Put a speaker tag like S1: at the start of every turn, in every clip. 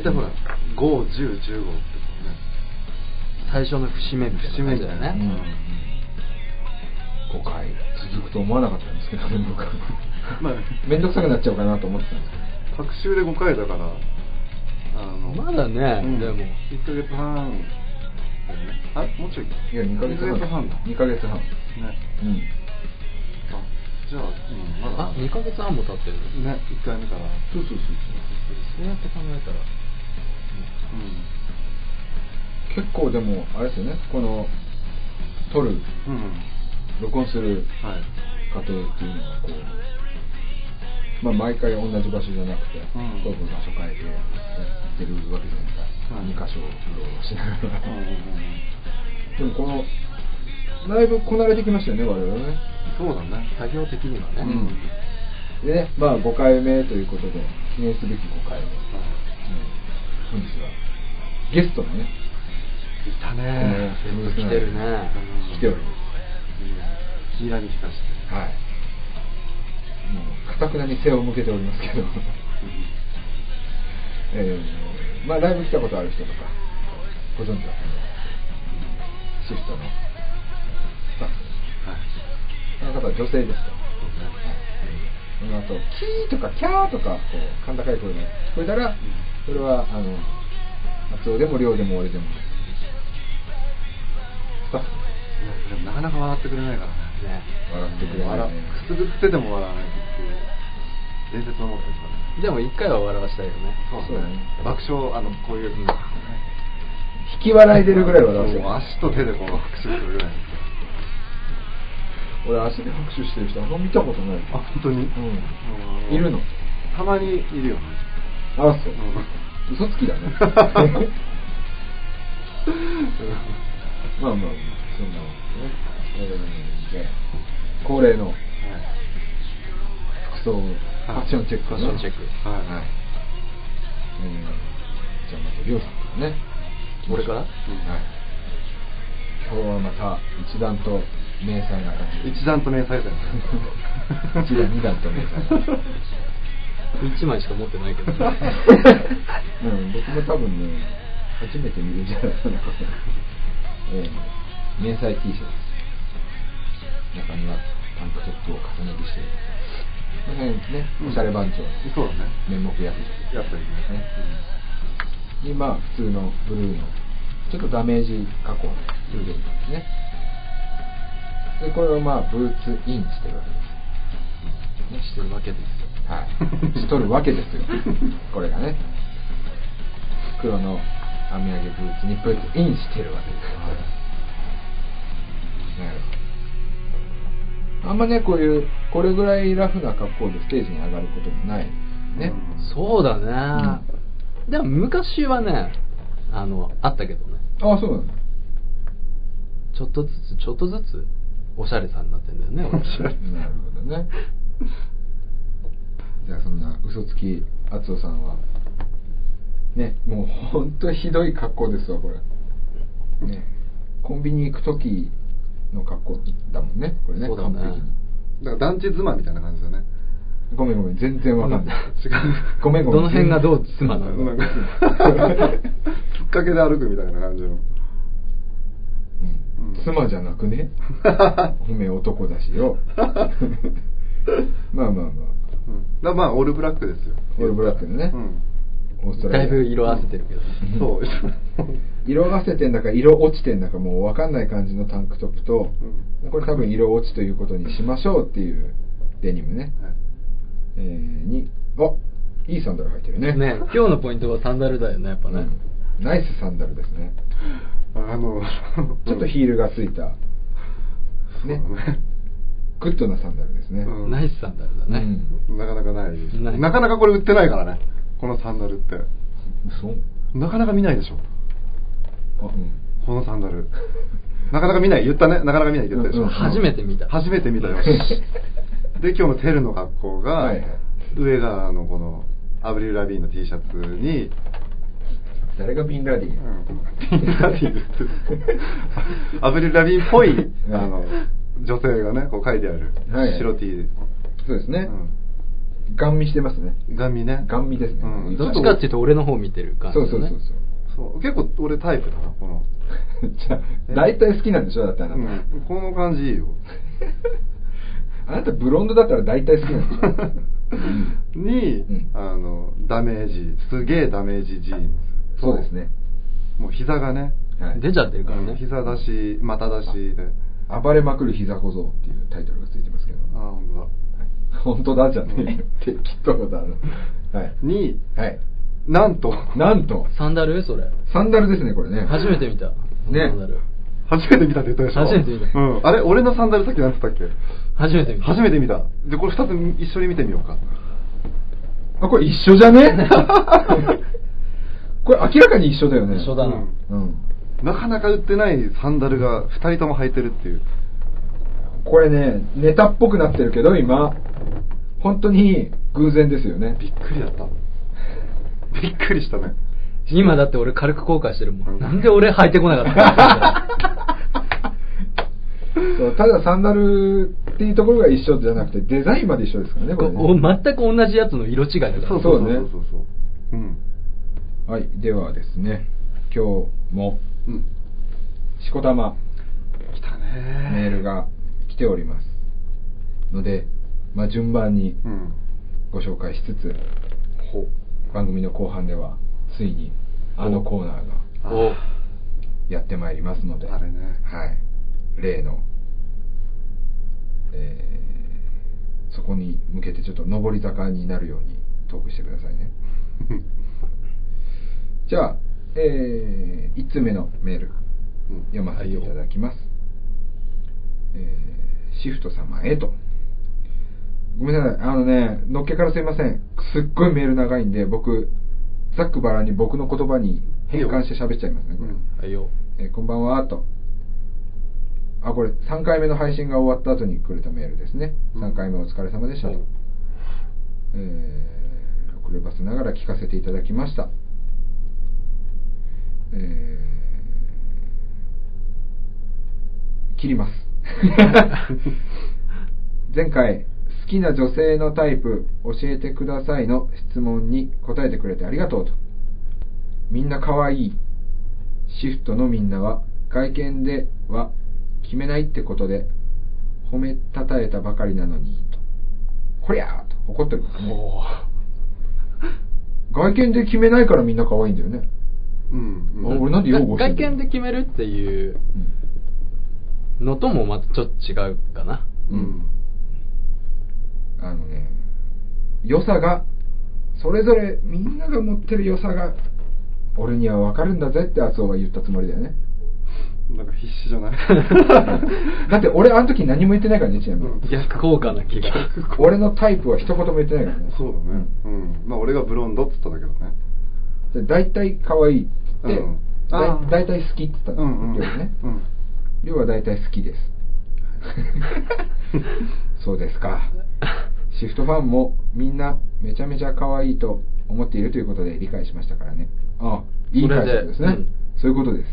S1: 大体ほら51015ってこ
S2: 最初の節目みたいな
S1: 節目みたいな
S2: ね。
S3: 5回続くと思わなかったんですけどね、僕。は。
S1: うまあ。
S3: めんどくさくなっちゃうかなと思ってたんですけど。
S1: 隔週で5回だから。あの
S2: まだね
S1: うん。
S2: でも。
S1: 1ヶ月半だよね。あもうちょい
S3: いや、2ヶ月半。
S1: 2ヶ月半だ。
S3: 2ヶ月半。
S1: ね。
S3: うん。
S1: あじゃあ、うん、まだ。
S2: あ2ヶ月半も経ってる。
S1: ね1回目から。
S3: そうそうそう。
S2: そうやって考えたら
S3: 結構でも、あれですよね、この、撮る、
S1: うん。うん
S3: 録音する
S1: はい
S3: 過程っていうのがこう、まあ、毎回同じ場所じゃなくて、
S1: うん。
S3: どんどん場所変えてやってるわけじゃないですか、
S1: はい。
S3: 2箇所うろうろしながら、でもこのだいぶこなれてきましたよね我々ね、
S1: そうだね。
S2: 作業的にはね、
S3: うん。でねまあ5回目ということで記念すべき5回目、うん。本日はゲストがね。
S1: いたね。
S2: 来てるね
S3: 来ております。
S1: にらみ聞かして
S3: はい。もうかたくなに背を向けておりますけど。えーまあライブ来たことある人とかご存知だシフトのスタッフ
S1: はい。
S3: この方は女性ですと、その後キーとかキャーとかこう甲高い声が聞こえたらそれはあの松尾でも亮でも俺でもスタッフ
S1: でもなかなか笑ってくれないからね。
S2: ね
S3: 笑ってくれない。
S1: 笑
S3: ね
S1: くすぐってても笑わない。ってい。う伝説を持ってるからね
S2: でも一回は笑わしたい。よね
S3: そうだね
S1: 爆笑あのこうい。う、
S3: 引き笑い。出るぐらい。笑わせる
S1: 足と手でこう拍手するぐらい。
S3: 俺足で拍手してる人あんま見たことない。
S1: あ本当に、
S3: うんい。るの
S1: たまにい。るよね
S3: あそう、
S1: うん
S3: 嘘つきだね。まあまあまあそんなわけでね、えーで恒例の
S1: はい
S3: 服装ファッションチェック
S2: ファッションチェック。
S1: はい
S3: はい、えーじゃあまずりょうさんからね。
S2: 俺から？
S3: はい。今日はまた一段と明細な感じ
S1: 一段と明細だよね。
S3: 一段二段と明細
S2: 1枚しか持ってないけど
S3: うん、僕も多分ね、初めて見るんじゃないかな、えー、迷彩 T シャツ。中にはタンクトップを重ね着して、この辺ね、おしゃれ番長、
S1: そうだね
S3: 面目役所。
S1: やっぱりね
S3: ねに、まあ、普通のブルーの、ちょっとダメージ加工のブルーですね。で、これをまあ、ブーツインしてるわけです。
S2: ねしてるわけですよ
S3: はい、しとるわけですよ、これがね。黒の網上げブーツにブーツインしてるわけですよ。なるほど。あんまね、こういう、これぐらいラフな格好でステージに上がることもないね。
S2: そうだね、でも昔はねあのあったけどね
S3: ああ、そうなんだ。
S2: ちょっとずつちょっとずつおしゃれさになってんだよね俺
S1: おしゃれ
S3: なるほどね。じゃあそんな嘘つき厚尾さんは、ね、もう本当ひどい格好ですわ、これ。ね、コンビニ行く時の格好だもんね、これね、
S2: そうだね
S3: 完璧に。
S1: だから団地妻みたいな感じだね
S3: ごめんごめん、全然わかんない。
S1: 違う
S3: ごめんごめん。
S2: どの辺がどう妻なの？
S1: なんかきっかけで歩くみたいな感じの
S3: うん妻じゃなくね？おめえ男だしよ。まあまあまあ。
S1: うん。だまあオールブラックですよ。
S3: オールブラックでね。
S1: うん。
S3: オーストラリア。
S2: だいぶ色あせてるけど。ね
S1: そう。
S3: 色あせてんだか色落ちてんだかもう分かんない感じのタンクトップと、
S1: うん。
S3: これ多分色落ちということにしましょうっていうデニムね、
S1: はい。
S3: えーにあいいサンダル履いてるね。
S2: ね今日のポイントはサンダルだよねやっぱね、
S3: うん。ナイスサンダルですね。
S1: あの
S3: ちょっとヒールがついた、ねグッドなサンダルですね、
S1: うん。
S2: ナイスサンダルだね、
S3: うん。
S1: なかなかない
S2: ない
S1: なかなかこれ売ってないからね。このサンダルって。
S3: そう
S1: なかなか見ないでしょ。
S3: あうん。
S1: このサンダル。なかなか見ない。言ったね。なかなか見ないって言ったでしょ、
S3: うんうん
S2: 初めて見た。
S1: 初めて見たよ。で今日のテルの格好が、
S3: はいはい。
S1: 上があのこのアブリル・ラビーンの T シャツに
S3: 誰がビンラディ
S1: ビンラディ アブリル・ラビーンっぽい
S3: うん。
S1: あの女性がねこう書いてある、
S3: はい
S1: 白 T
S3: そうですね。
S1: うん
S3: ガン見してますね。
S1: ガン見ね
S3: ガン見ですね。
S1: うん
S2: どっちかっていうと俺の方見てる感じ
S3: そう。そうそうそう。
S1: そう結構俺タイプだなこの、
S3: じゃあ、大体好きなんでしょだってあなた。
S1: うん、この感じいいよ
S3: あなたブロンドだったら大体好きなんでしょ
S1: に、
S3: うん
S1: あのダメージすげえダメージジーンズ
S3: そうですね。
S1: もう膝がね
S3: はい
S2: 出ちゃってるからね。
S1: 膝出し股出しで
S3: 暴れまくる膝小僧っていうタイトルがついてますけど。
S1: あ本当だ
S3: 本当だじゃねえよ。適当だな。はい。
S1: に
S3: はい。
S1: なんと
S3: なんと、
S2: サンダル？それ。
S3: サンダルですね、これね。
S2: 初めて見た。
S3: ね
S2: サンダル。
S1: 初めて見たって言ったでしょ？
S2: 初めて見た
S1: うん、あれ？俺のサンダルさっき何て言ったっけ？
S2: 初めて見た。
S1: 初めて見たでこれ2つ一緒に見てみようか
S3: あ、これ一緒じゃね？これ明らかに一緒だよね。
S2: 一緒だな。
S3: うん。
S1: なかなか売ってないサンダルが2人とも履いてるっていう。
S3: これね、ネタっぽくなってるけど、今、本当に偶然ですよね。
S1: びっくりだった。びっくりしたね。
S2: 今だって俺軽く後悔してるも。
S1: うん。ん
S2: なんで俺履いてこなかった
S3: そうただサンダルっていうところが一緒じゃなくて、デザインまで一緒ですからね、これね。
S2: お全く同じやつの色違いだから。
S1: そう
S3: そうね
S1: そうそう。そううん。
S3: はい、ではですね、今日も、
S1: うん。
S3: しこたま。
S1: 来たね。
S3: メールが来ております。ので、まあ、順番に
S1: うん。
S3: ご紹介しつつ、
S1: ほ。
S3: 番組の後半では、ついに、あのコーナーが
S2: お
S3: やってまいりますので、
S1: あれね。
S3: はい。例の、えーそこに向けてちょっと上り坂になるようにトークしてくださいね。じゃあ、え1通目のメール、
S1: うん
S3: 読ませていただきます。えーシフト様へと。ごめんなさい。あのね、のっけからすいません。すっごいメール長いんで、僕、ざっくばらんに僕の言葉に変換して喋っちゃいますね、これ。
S1: うん
S2: はいよ。
S3: えーこんばんは、と。あ、これ、3回目の配信が終わった後にくれたメールですね。
S1: うん
S3: 3回目お疲れ様でしたと。えー遅ればせながら聞かせていただきました。えー切ります。前回、好きな女性のタイプ教えてくださいの質問に答えてくれてありがとうと。みんな可愛い。シフトのみんなは外見では決めないってことで褒めたたえたばかりなのにと。こりゃーと怒ってるからね。外見で決めないからみんな可愛いんだよね。
S1: うんうん
S3: あ俺なんで擁護してんの？
S2: 外見で決めるっていうのともまたちょっと違うかな。
S3: う
S1: うんん
S3: あのね、良さが、それぞれみんなが持ってる良さが、俺には分かるんだぜって厚尾は言ったつもりだよね。
S1: なんか必死じゃない？
S3: だって俺あの時何も言ってないからね、ちなみに。
S1: うん
S2: 逆効果な気が。
S3: 俺のタイプは一言も言ってないからね。
S1: そうだねうんまあ俺がブロンドっつったんだけどね
S3: で大体可愛いって言って、
S1: うん
S3: だい好きって言ったの、
S1: うんうん
S3: 量ね。
S1: うん
S3: 量は大体好きです。そうですか。シフトファンもみんなめちゃめちゃ可愛いと思っているということで理解しましたからね。ああ、いい解釈ですね。
S2: うん
S3: そういうことです。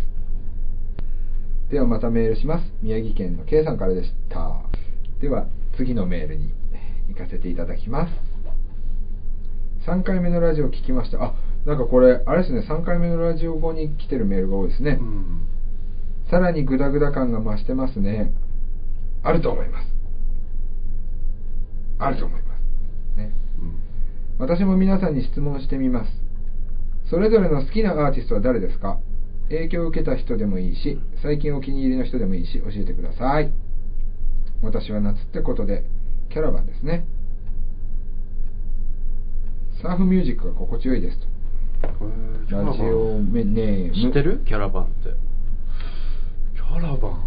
S3: ではまたメールします。宮城県の K さんからでした。では次のメールに行かせていただきます。3回目のラジオ聞きました。あ、なんかこれ、あれですね、3回目のラジオ後に来てるメールが多いですね。
S1: うん
S3: さらにグダグダ感が増してますね。あると思います。あると思います。ね。私も皆さんに質問してみます。それぞれの好きなアーティストは誰ですか？影響を受けた人でもいいし、最近お気に入りの人でもいいし、教えてください。私は夏ってことで、キャラバンですね。サーフミュージックが心地よいですと。ラジオネーム。
S2: 知ってる？キャラバンって。
S1: キャラバン？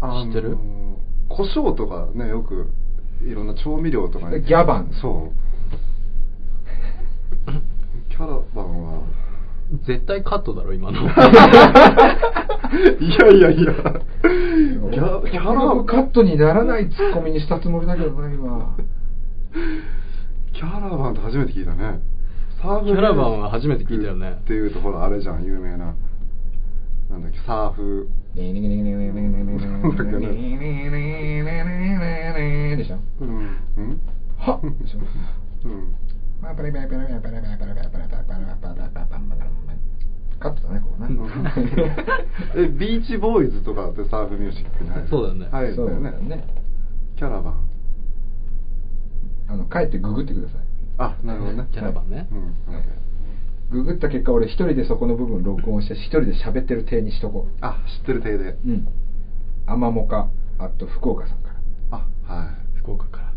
S1: あの
S2: 知ってる？
S1: 胡椒とかねよくいろんな調味料とかに。
S3: ギャバン。
S1: そう。キャラバンは。
S2: 絶対カットだろ、今の。
S1: いやいやいや。ギャキャラ
S3: カットにならないツッコミにしたつもりだけどな、今。
S1: キャラバンって初めて聞いたねサーフ
S2: キャラバンは初めて聞いたよね。
S1: っていうとほらあれじゃん有名な。なんだっけサーフ。
S3: でしょうんうんはっでしょ
S1: うん
S3: まあパレパレパレパレパレパレパレパレパレパレパレパレパレパレパカットだねここね
S1: えビーチボーイズとかってサーフミュージックに入る
S2: そうだよね
S1: 入るんだよねキャラバン
S3: あの帰ってググってください
S1: あなるほどね。
S2: キャラバンね。
S3: ググった結果俺一人でそこの部分録音して一人で喋ってる体にしとこ
S1: あ知ってる体で。
S3: ううん。アマモカあと福岡さんから。
S1: あは
S2: 福岡から。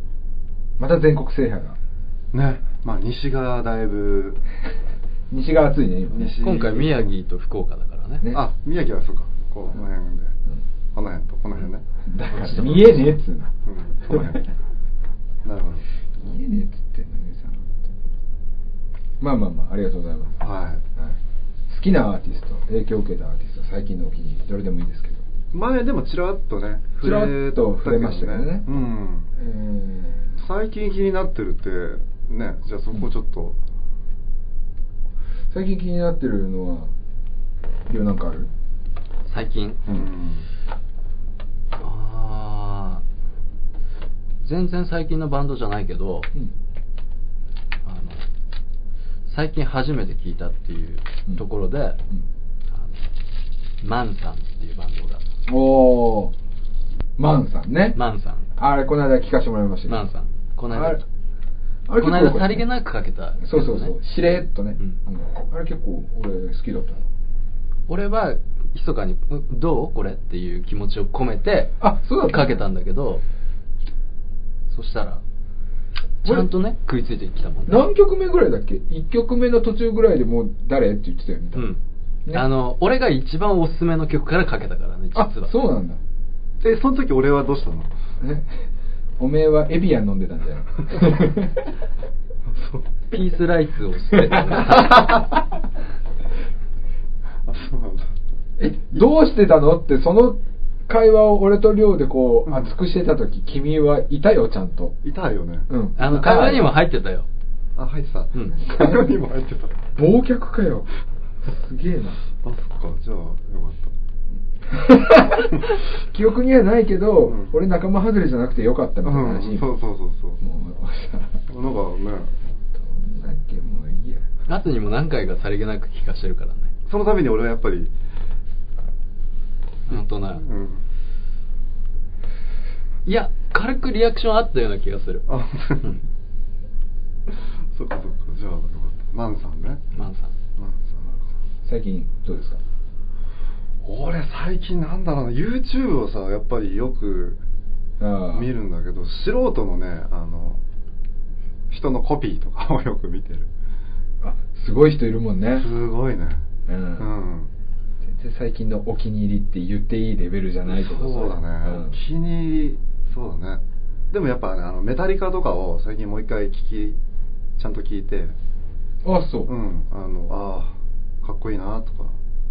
S3: また全国制覇が。
S1: いねまあ西がだいぶ。
S3: 西が暑いね今ね。
S1: 西
S2: 今回宮城と福岡だからね。
S3: ね。
S1: あ宮城はそうか。この辺で。
S3: うん。
S1: この辺とこの辺ね。
S3: だから見えねえっつうの。
S1: うん。この辺。なるほど。
S3: 見えねえっつってんのまあまあまあありがとうございます、
S1: はい。
S3: はい、好きなアーティスト影響を受けたアーティスト最近のお気に入りどれでもいいですけど。
S1: 前でもちらっとね
S3: ちらっと触れましたけどね。
S1: うん。
S3: え
S1: 最近気になってるってねじゃあそこちょっと、
S3: ー最近気になってるのはりょうなんかある？
S2: 最近？
S1: うん。
S2: ああ全然最近のバンドじゃないけど、
S3: うん
S2: 最近初めて聞いたっていうところで、あのマンさんっていうバンドが。
S3: うん、おおマンさんね。
S2: マンさん。
S3: あれこの間聞かせてもらいました。
S2: マンさん。この間。
S3: あれ
S2: この間さりげなくかけた、
S3: そうそうそう。しれっとね、
S2: うん。
S3: あれ結構俺好きだった。の
S2: 俺は密かに「どうこれ?」っていう気持ちを込めて
S3: あそうだった
S2: かけたんだけどそしたらちゃんとね。食いついてきたもんね。
S3: 何曲目ぐらいだっけ？1曲目の途中ぐらいでもう誰？って言ってたよね
S2: うん、
S3: ね。
S2: あの俺が一番おすすめの曲からかけたからね実
S3: あ
S2: は。
S3: そうなんだ。
S1: えその時俺はどうしたの？
S3: え？おめえはエビアン飲んでたんじゃない
S2: ピースライスを捨てた。
S1: あそうなんだ
S3: えどうしてたの？ってその会話を俺と亮でこう
S1: うん。
S3: 熱くしてた時君はいたよちゃんと。
S1: いたよね。
S3: うん。
S2: あの会話にも入ってたよ。
S1: あ入ってた。
S2: うん。
S1: 会話にも入ってた。
S3: 忘却かよ。すげえな。
S1: あそっか。じゃあよかっ
S3: 記憶にはないけど、
S1: うん。
S3: 俺仲間外れじゃなくてよかった
S1: た
S3: みたいな話、
S1: うん。そうそうそうそう。
S3: もうさ
S1: なんかね。
S3: どんだけもういいや。
S2: 後にも何回かさりげなく聞かしてるからね。
S1: そのために俺はやっぱり
S2: 本当な、
S1: うん。
S2: いや軽くリアクションあったような気がする。
S1: あ
S2: うん。
S1: そっかそっか。じゃあよかった。マンさんね。
S2: マンさん。
S1: マン
S3: 最近どうですか？
S1: さん俺最近なんだろうな。YouTube をさやっぱりよく
S3: ああ。
S1: 見るんだけど素人のねあの人のコピーとかをよく見てる。
S3: あすごい人いるもんね。
S1: すごいね。
S3: う、
S1: うん。ん
S3: 全然最近のお気に入りって言っていいレベルじゃないけどさ。
S1: そうだね、
S3: うん。
S1: 気に入りそうだね。でもやっぱねあのメタリカとかを最近もう一回聞きちゃんと聞いて。
S3: あそう、
S1: うん。あのあーかっこいいなとか。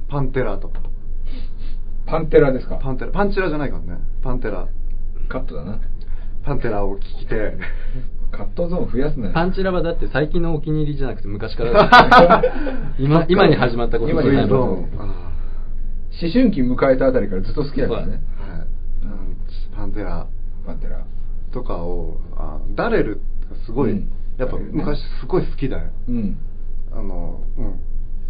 S1: パンテラとか。
S3: パンテラですか？
S1: パンテラ。パンチラじゃないからね。パンテラ。
S3: カットだな。
S1: パンテラを聞きて。
S3: カットゾーン増やすなよ。
S2: パンチラはだって最近のお気に入りじゃなくて昔からだ 今今に始まったこと
S3: 今
S2: じゃないもん
S3: 思春期迎えたあたりからずっと好きだからね。
S1: ーはい、うん、パンテラ。
S3: パンテラ。
S1: とかをあダレルがすごい、
S3: うん。
S1: やっぱ昔すごい好きだよ。
S3: うん。
S1: あの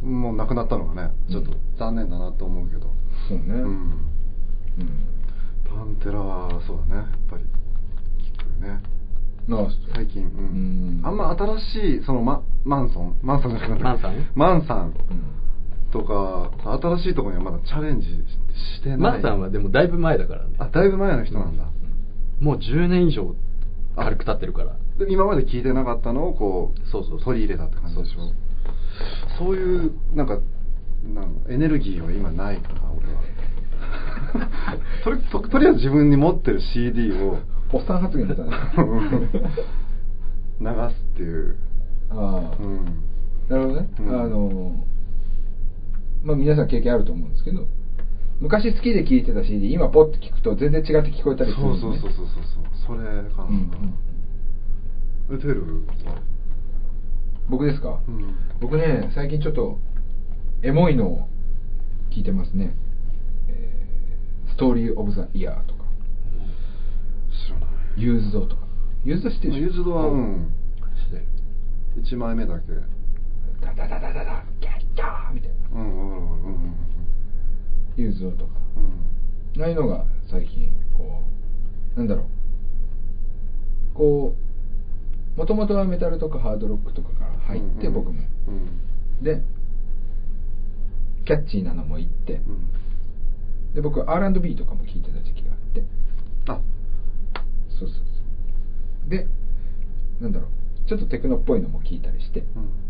S1: うん。もう亡くなったのがねちょっと
S3: うん
S1: 残念だなと思うけど。
S3: そうね。
S1: うん、
S3: うん。
S1: パンテラはそうだね。やっぱり聞くね。最近、うん。
S3: うん。
S1: あんま新しいそのママンソン。マンソンじゃなくて。
S2: マンさん
S1: マンさん
S3: うん
S1: とか新しいところにはまだチャレンジしてない。
S2: マンさんはでもだいぶ前だからね。
S1: あだいぶ前の人なんだ、
S2: もう10年以上軽く経ってるから。
S1: で今まで聞いてなかったのをこう
S2: そうそうそう。
S1: 取り入れたって感じでしょ。
S2: そうそう
S1: そういうなんかなんエネルギーは今ないかな俺は。とりととりあえず自分に持ってる CD を
S3: おっさん発言みたいな。
S1: 流すっていう、
S3: ああ、
S1: うん、
S3: なるほどね、
S1: うん。
S3: あのまあ皆さん経験あると思うんですけど昔好きで聴いてた CD 今ポッて聞くと全然違って聞こえたりするんで、ね、
S1: そうそうそうそうそう。それかな、
S3: うんうん
S1: えテルは？
S3: 僕ですか、
S1: うん。
S3: 僕ね最近ちょっとエモいのを聞いてますね、えーストーリー・オブ・ザ・イヤーとか。
S1: 知らない。
S3: ユーズドとか。ユーズド知ってる
S1: ユーズドはうん。
S2: してる。
S1: 1枚目だけ。
S3: ダダダダダダ。キャッキャーみたいな
S1: うんうんうんうん。
S3: ユーズドとか
S1: うん
S3: ああいうのが最近こうなんだろう。こうもともとはメタルとかハードロックとかから入って、
S1: うん
S3: 僕も。
S1: うん
S3: でキャッチーなのも行って。
S1: うん。
S3: で僕 R&B とかも聴いてた時期があって。
S1: あ。
S3: そうそうそう。でなんだろう。ちょっとテクノっぽいのも聴いたりして。
S1: うん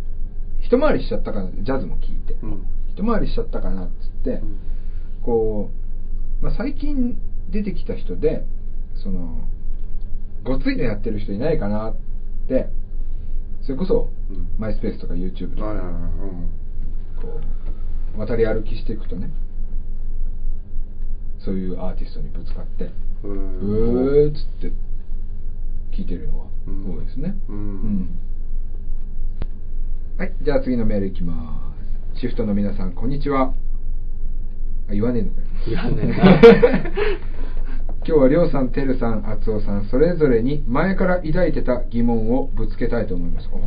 S3: 一回りしちゃったかなジャズも聴いて、
S1: うん。
S3: 一回りしちゃったかなっつって、
S1: うん。
S3: こう、まあ、最近出てきた人でそのごついのやってる人いないかなってそれこそ、
S1: うん。
S3: マイスペースとか YouTube とか、こう渡り歩きしていくとねそういうアーティストにぶつかって
S1: う「
S3: うーっつって聞いてるのは
S1: うん
S3: 多いですね。
S1: うん
S3: はいじゃあ次のメールいきますシフトの皆さんこんにちはあ言わねえのかよ
S2: 言わねえな
S3: 今日はりょうさん、てるさん、あつおさん、それぞれに前から抱いてた疑問をぶつけたいと思います。お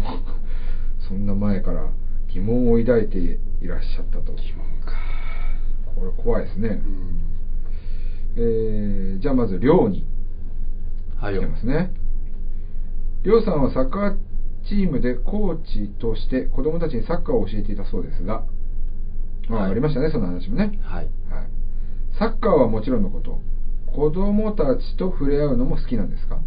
S3: そんな前から疑問を抱いていらっしゃったと。疑問か。これ怖いですね。
S1: うん
S3: えー、じゃあまず、りょうに
S2: はいよ
S3: 来てますね。りょうさんはサッカーチームでコーチとして子供たちにサッカーを教えていたそうですが、あ
S2: はい。
S3: ありましたね、その話もね。
S2: はい。
S3: はい、サッカーはもちろんのこと。子供たちと触れ合うのも好きなんですか？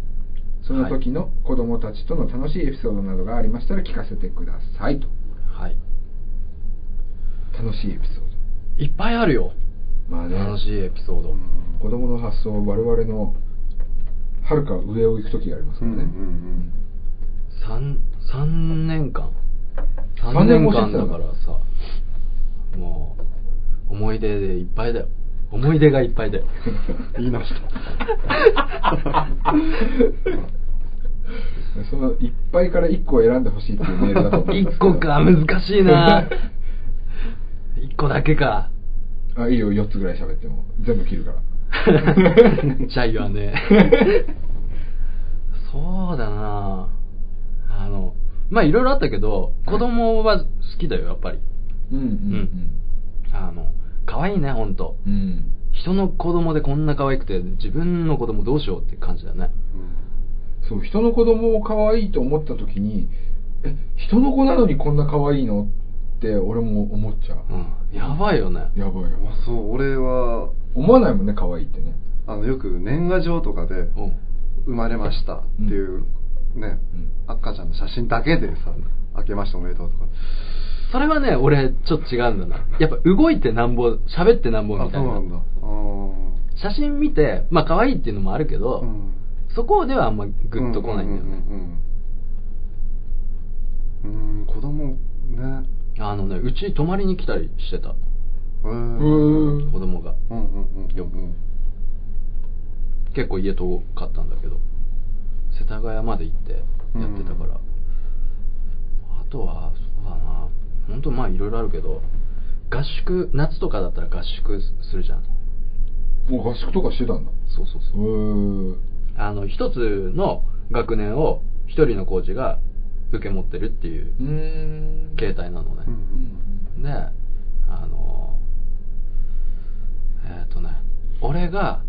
S3: その時の子供たちとの楽しいエピソードなどがありましたら聞かせてくださいと。
S2: はい。
S3: 楽しいエピソー
S2: いっぱいあるよ。
S3: ドまあね。
S2: 楽しいエピソード、
S3: 子供の発想我々のはるか上を行く時がありますからね、
S1: うんうん
S2: 三三年間。
S3: 三
S2: 3年間だ。からさもう思い出でいっぱいだよ。思い出がいっぱいだよ。
S1: 言いました。
S3: そのいっぱいから1個選んでほしいっていうメールだと思うんです
S2: 1
S3: けど。
S2: 個か難しいな。1個だけか。
S3: あいいよ4つぐらい喋っても。全部切るから。
S2: じゃあ言わね そうだなあのまあいろいろあったけど子供は好きだよやっぱり。
S3: うんうん
S2: あの可愛いね本当
S3: うんうん。
S2: 人の子供でこんな可愛くて自分の子供どうしようって感じだよね
S3: そう人の子供を可愛いと思った時にえ人の子なのにこんな可愛いのって俺も思っちゃう、
S2: うん。やばいよね。
S3: やばいよ。
S1: あそう俺は。
S3: 思わないもんね可愛いってね。
S1: あのよく年賀状とかで
S2: うん。
S1: 生まれましたっていうね、
S3: うん。
S1: 赤ちゃんの写真だけでさ明けましておめでとうとか。
S2: それはね俺ちょっと違うんだな。やっぱ動いてなんぼ喋ってなんぼみたいな。
S1: あそうなんだ。あ
S2: 写真見てまあ可愛いっていうのもあるけど、
S1: ーうん。
S2: そこではあんまグッとこないんだよね、
S1: うん子供ね。
S2: あのねうち泊まりに来たりしてた。
S1: へ
S3: う
S1: ー。
S2: 子供が。
S1: うんうんうん
S2: よく結構家遠かったんだけど世田谷まで行ってやってたから、
S1: うん
S2: あとはそうだな。本当まあいろいろあるけど合宿夏とかだったら合宿するじゃん。
S3: もう合宿とかしてたんだ。
S2: そうそうそう。あの一つの学年を一人のコーチが受け持ってるっていう形態なのね、
S1: うん
S2: であのえっ、とね俺が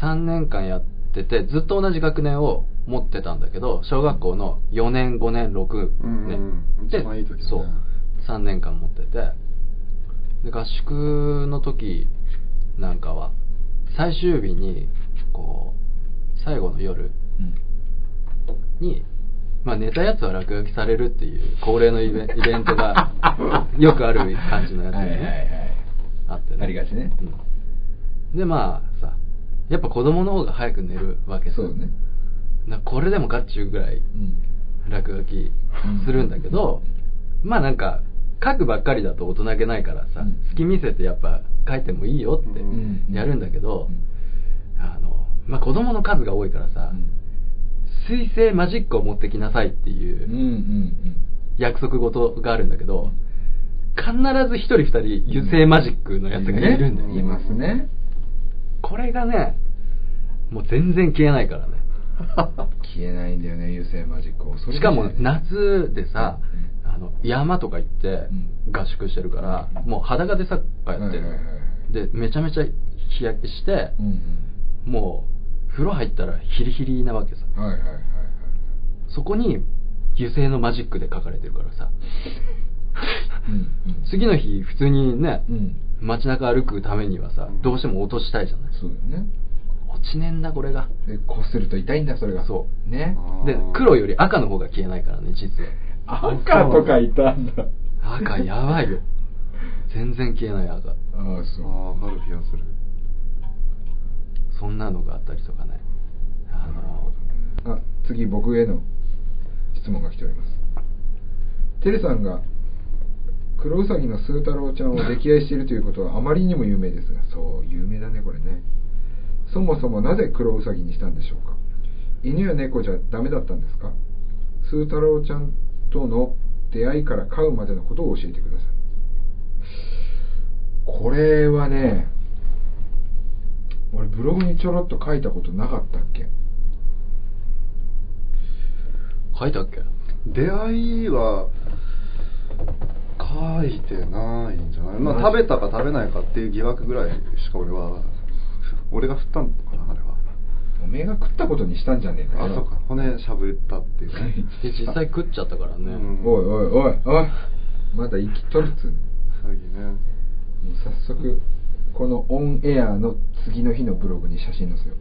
S2: 3年間やっててずっと同じ学年を持ってたんだけど小学校の4年5年6
S1: うん
S2: 年、
S1: うん。
S2: でそう。3年間持ってて。で合宿の時なんかは最終日にこう最後の夜
S3: うん。
S2: に、まあ、寝たやつは落書きされるっていう恒例のイベ イベントがよくある感じのやつで
S3: はいはい
S2: ね、あって
S3: ありがちね。
S2: うん。でまあさやっぱ子供の方が早く寝るわけさ
S3: そうだね。
S2: なこれでもかっちゅうぐらい
S3: うん。
S2: 落書きするんだけど、まあなんか書くばっかりだと大人げないからさ、
S3: うん。
S2: 隙見せてやっぱ書いてもいいよって
S1: うん。
S2: やるんだけど、
S3: うん。
S2: あのまあ子供の数が多いからさ、水星マジックを持ってきなさいっていう
S3: うんうんうん。
S2: 約束事があるんだけど、必ず一人二人油性マジックのやつがいるんだよ、
S3: いますね
S2: これがねもう全然消えないからね。
S3: 消えないんだよね優勢マジック恐れ
S2: しかも夏でさ、
S3: うん。
S2: あの山とか行って
S3: うん。
S2: 合宿してるから、もう裸でサッカーやってる。の、
S3: はいはい
S2: でめちゃめちゃ日焼けして、
S3: うん
S2: もう風呂入ったらヒリヒリなわけさ。
S3: うんはいはいはいはい。
S2: そこに油性のマジックで書かれてるからさ。
S3: うんうん。
S2: 次の日普通にね、
S3: うん
S2: 街中歩くためにはさ
S1: うん。
S2: どうしても落としたいじゃない。
S3: そうだよね。
S2: 落ちねえんだこれが。
S3: でこすると痛いんだそれが。
S2: そう。
S3: ね。
S2: で黒より赤の方が消えないからね実は。
S3: 赤とかいたんだ。
S2: 赤やばいよ。全然消えない赤。
S3: ああそう。
S1: ああ分かる気がする。
S2: そんなのがあったりとかね。あの
S3: あ次僕への質問が来ております。テレさんが黒ウサギのスー太郎ちゃんを溺愛しているということはあまりにも有名ですがそう有名だねこれね。そもそもなぜ黒ウサギにしたんでしょうか？犬や猫じゃダメだったんですか？スー太郎ちゃんとの出会いから飼うまでのことを教えてください。これはね俺ブログにちょろっと書いたことなかったっけ？
S2: 書いたっけ？
S1: 出会いは書いてないんじゃない？まあ食べたか食べないかっていう疑惑ぐらいしか俺は俺が振ったのかなあれは。
S3: おめえが食ったことにしたんじゃねえかよ。
S1: あそうか。骨しゃぶったっていうね。
S2: で実際食っちゃったからね、
S1: うん。
S3: おいおいおいおいまだ生きとるっつうの。
S1: 詐欺ね。
S3: 早速このオンエアの次の日のブログに写真載せよう。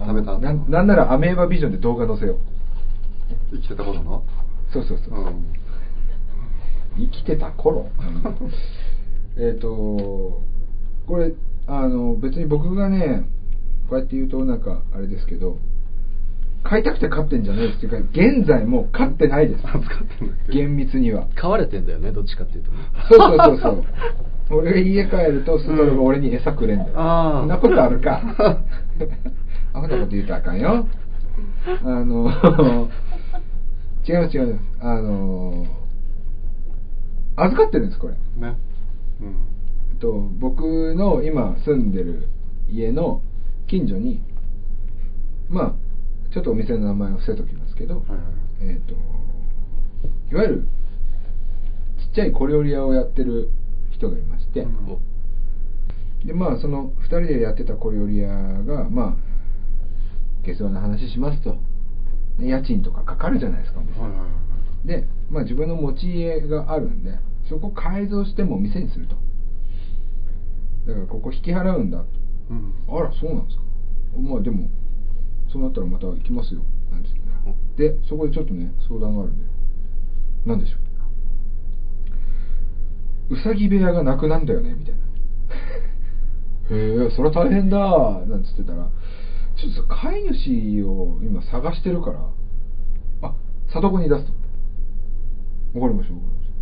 S1: 食べた後
S3: ななんならアメーバビジョンで動画載せよう。
S1: 生きてた頃の？
S3: そうそうそう、
S1: うん
S3: 生きてた頃。えっとこれあの別に僕がねこうやって言うとなんかあれですけど飼いたくて飼ってんじゃないですっていうか現在もう飼ってないです。厳密には。
S2: 飼われてんだよねどっちかっていうとね。
S3: そうそうそうそう。俺が家帰るとストロが俺に餌くれんだよ、
S1: あー。
S3: そんなことあるか。あんなこと言うとあかんよ。あの違います違います。あの預かってるんですこれ。
S1: ね。うん。
S3: と僕の今住んでる家の近所にまあちょっとお店の名前を伏せときますけど、
S1: はいはい
S3: えっ、といわゆるちっちゃい小料理屋をやってる人がいまして、
S1: うん。
S2: お
S3: でまあその2人でやってた小料理屋がまあ下世話な話しますと。で家賃とかかかるじゃないですかお店。
S1: はいはいはい
S3: で、まあ、自分の持ち家があるんでそこ改造しても店にすると。だからここ引き払うんだと。
S1: うん。
S3: あらそうなんですか。まあでもそうなったらまた行きますよ。なんつってね。でそこでちょっとね相談があるんだよ。何でしょう。うさぎ部屋がなくなんだよねみたいな。へえそれは大変だなんつってたら。ちょっとさ飼い主を今探してるからあ里子に出すとわかりましたわかりました。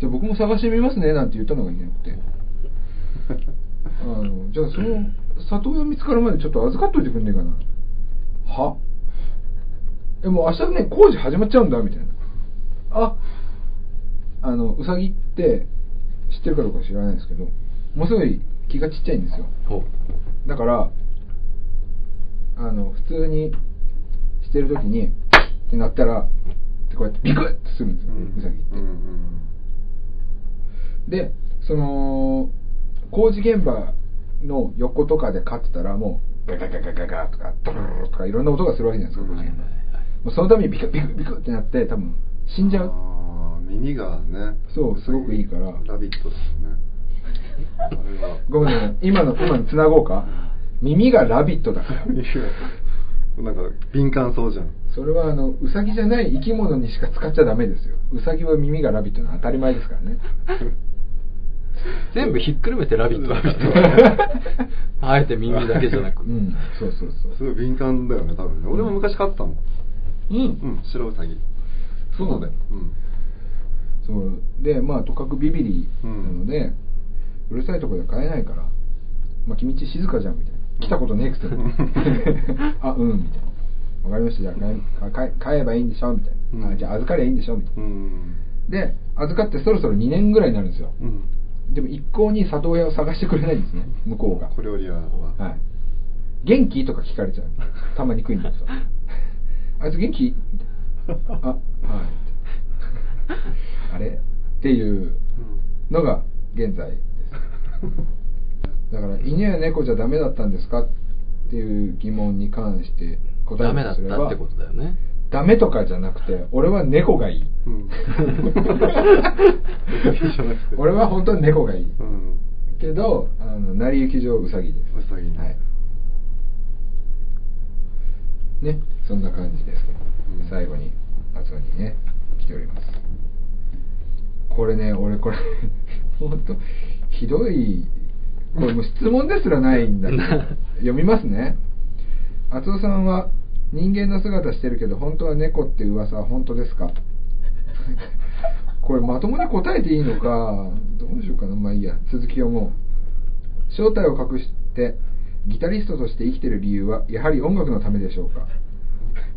S3: じゃあ僕も探してみますねなんて言ったのがいけなくて。あのじゃあその里親見つかるまでちょっと預かっといてくんねえかな。は？えもう明日ね工事始まっちゃうんだみたいな。あ？あのうさぎって知ってるかどうか知らないですけどものすごい気がちっちゃいんですよ。
S2: お
S3: だからあの普通にしてる時にってなったらこうやってビクッてするんですよ、うさぎって、
S1: うんうん
S3: でその工事現場の横とかで飼ってたらもうガガガガガガとかドロロロとかいろんな音がするわけじゃないですか工事現場もうそのためにビクビクビクってなって多分死んじゃう
S1: 耳がね
S3: そうすごくいいから
S1: ラビットですね
S3: ごめんね今の今のつなごうか耳がラビットだから
S1: なんか敏感そうじゃん
S3: それはあのウサギじゃない生き物にしか使っちゃダメですよ。ウサギは耳がラビットなの当たり前ですからね。
S2: 全部ひっくるめてラビット あえて耳だけじゃなく、
S3: うんそうそうそう。
S1: すごい敏感だよね多分ね。俺も昔飼ってたもん。
S3: うん。
S1: うん白ウサギ。
S3: そうなんだよ
S1: うん。
S3: そう。でまあとかくビビリなので、うるさいとこで飼えないから「まあ、君んち静かじゃん」みたいな「来たことねえくせに」あうん」みたいな「わかりました。じゃあ飼え飼えばいいんでしょ」みたいな、
S1: うん。
S3: あ「じゃあ預かりゃいいんでしょ」みたいな。
S1: うん。
S3: で預かってそろそろ2年ぐらいになるんですよ。
S1: うん。
S3: でも一向に里親を探してくれないんですね。向こうが。
S1: 小料理屋は。
S3: はい。元気？とか聞かれちゃう。たまに食いに行くと。あいつ元気？あ、はい。あれ？っていうのが現在です。だから、犬や猫じゃダメだったんですか？っていう疑問に関して答え
S2: ダメだったってことだよね。
S3: ダメとかじゃなくて、俺は猫がいい。
S1: うん。
S3: 俺は本当に猫がいい。
S1: うん。
S3: けど、あの、成り行き上ウサギです。
S1: ウサギね
S3: はい。ね、そんな感じですけど、
S1: うん
S3: 最後に、厚尾にね、来ております。これね、俺これ、ほんと、ひどい、これもう質問ですらないんだけど、読みますね。厚尾さんは、人間の姿してるけど、本当は猫って噂は本当ですか？これまともに答えていいのか、どうしようかな、まあいいや、続きをもう。正体を隠して、ギタリストとして生きてる理由は、やはり音楽のためでしょうか？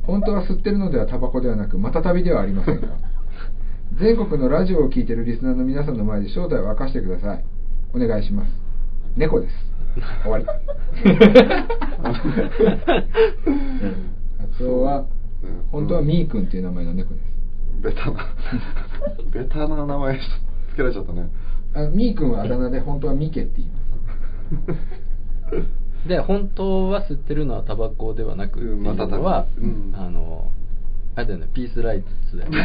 S3: 本当は吸ってるのではタバコではなく、また旅ではありませんか？全国のラジオを聴いてるリスナーの皆さんの前で正体を明かしてください。お願いします。猫です。終わり。カ ツ オは、本当はミー君っていう名前の猫です。
S1: ベタな、ベタな名前つけられちゃったね。
S3: あミー君はあだ名で本当はミケって言います。
S2: で、本当は吸ってるのはタバコではなくっていう
S1: うんまた
S2: のは、
S1: うん
S2: あの、あれだよね、ピースライツだよね。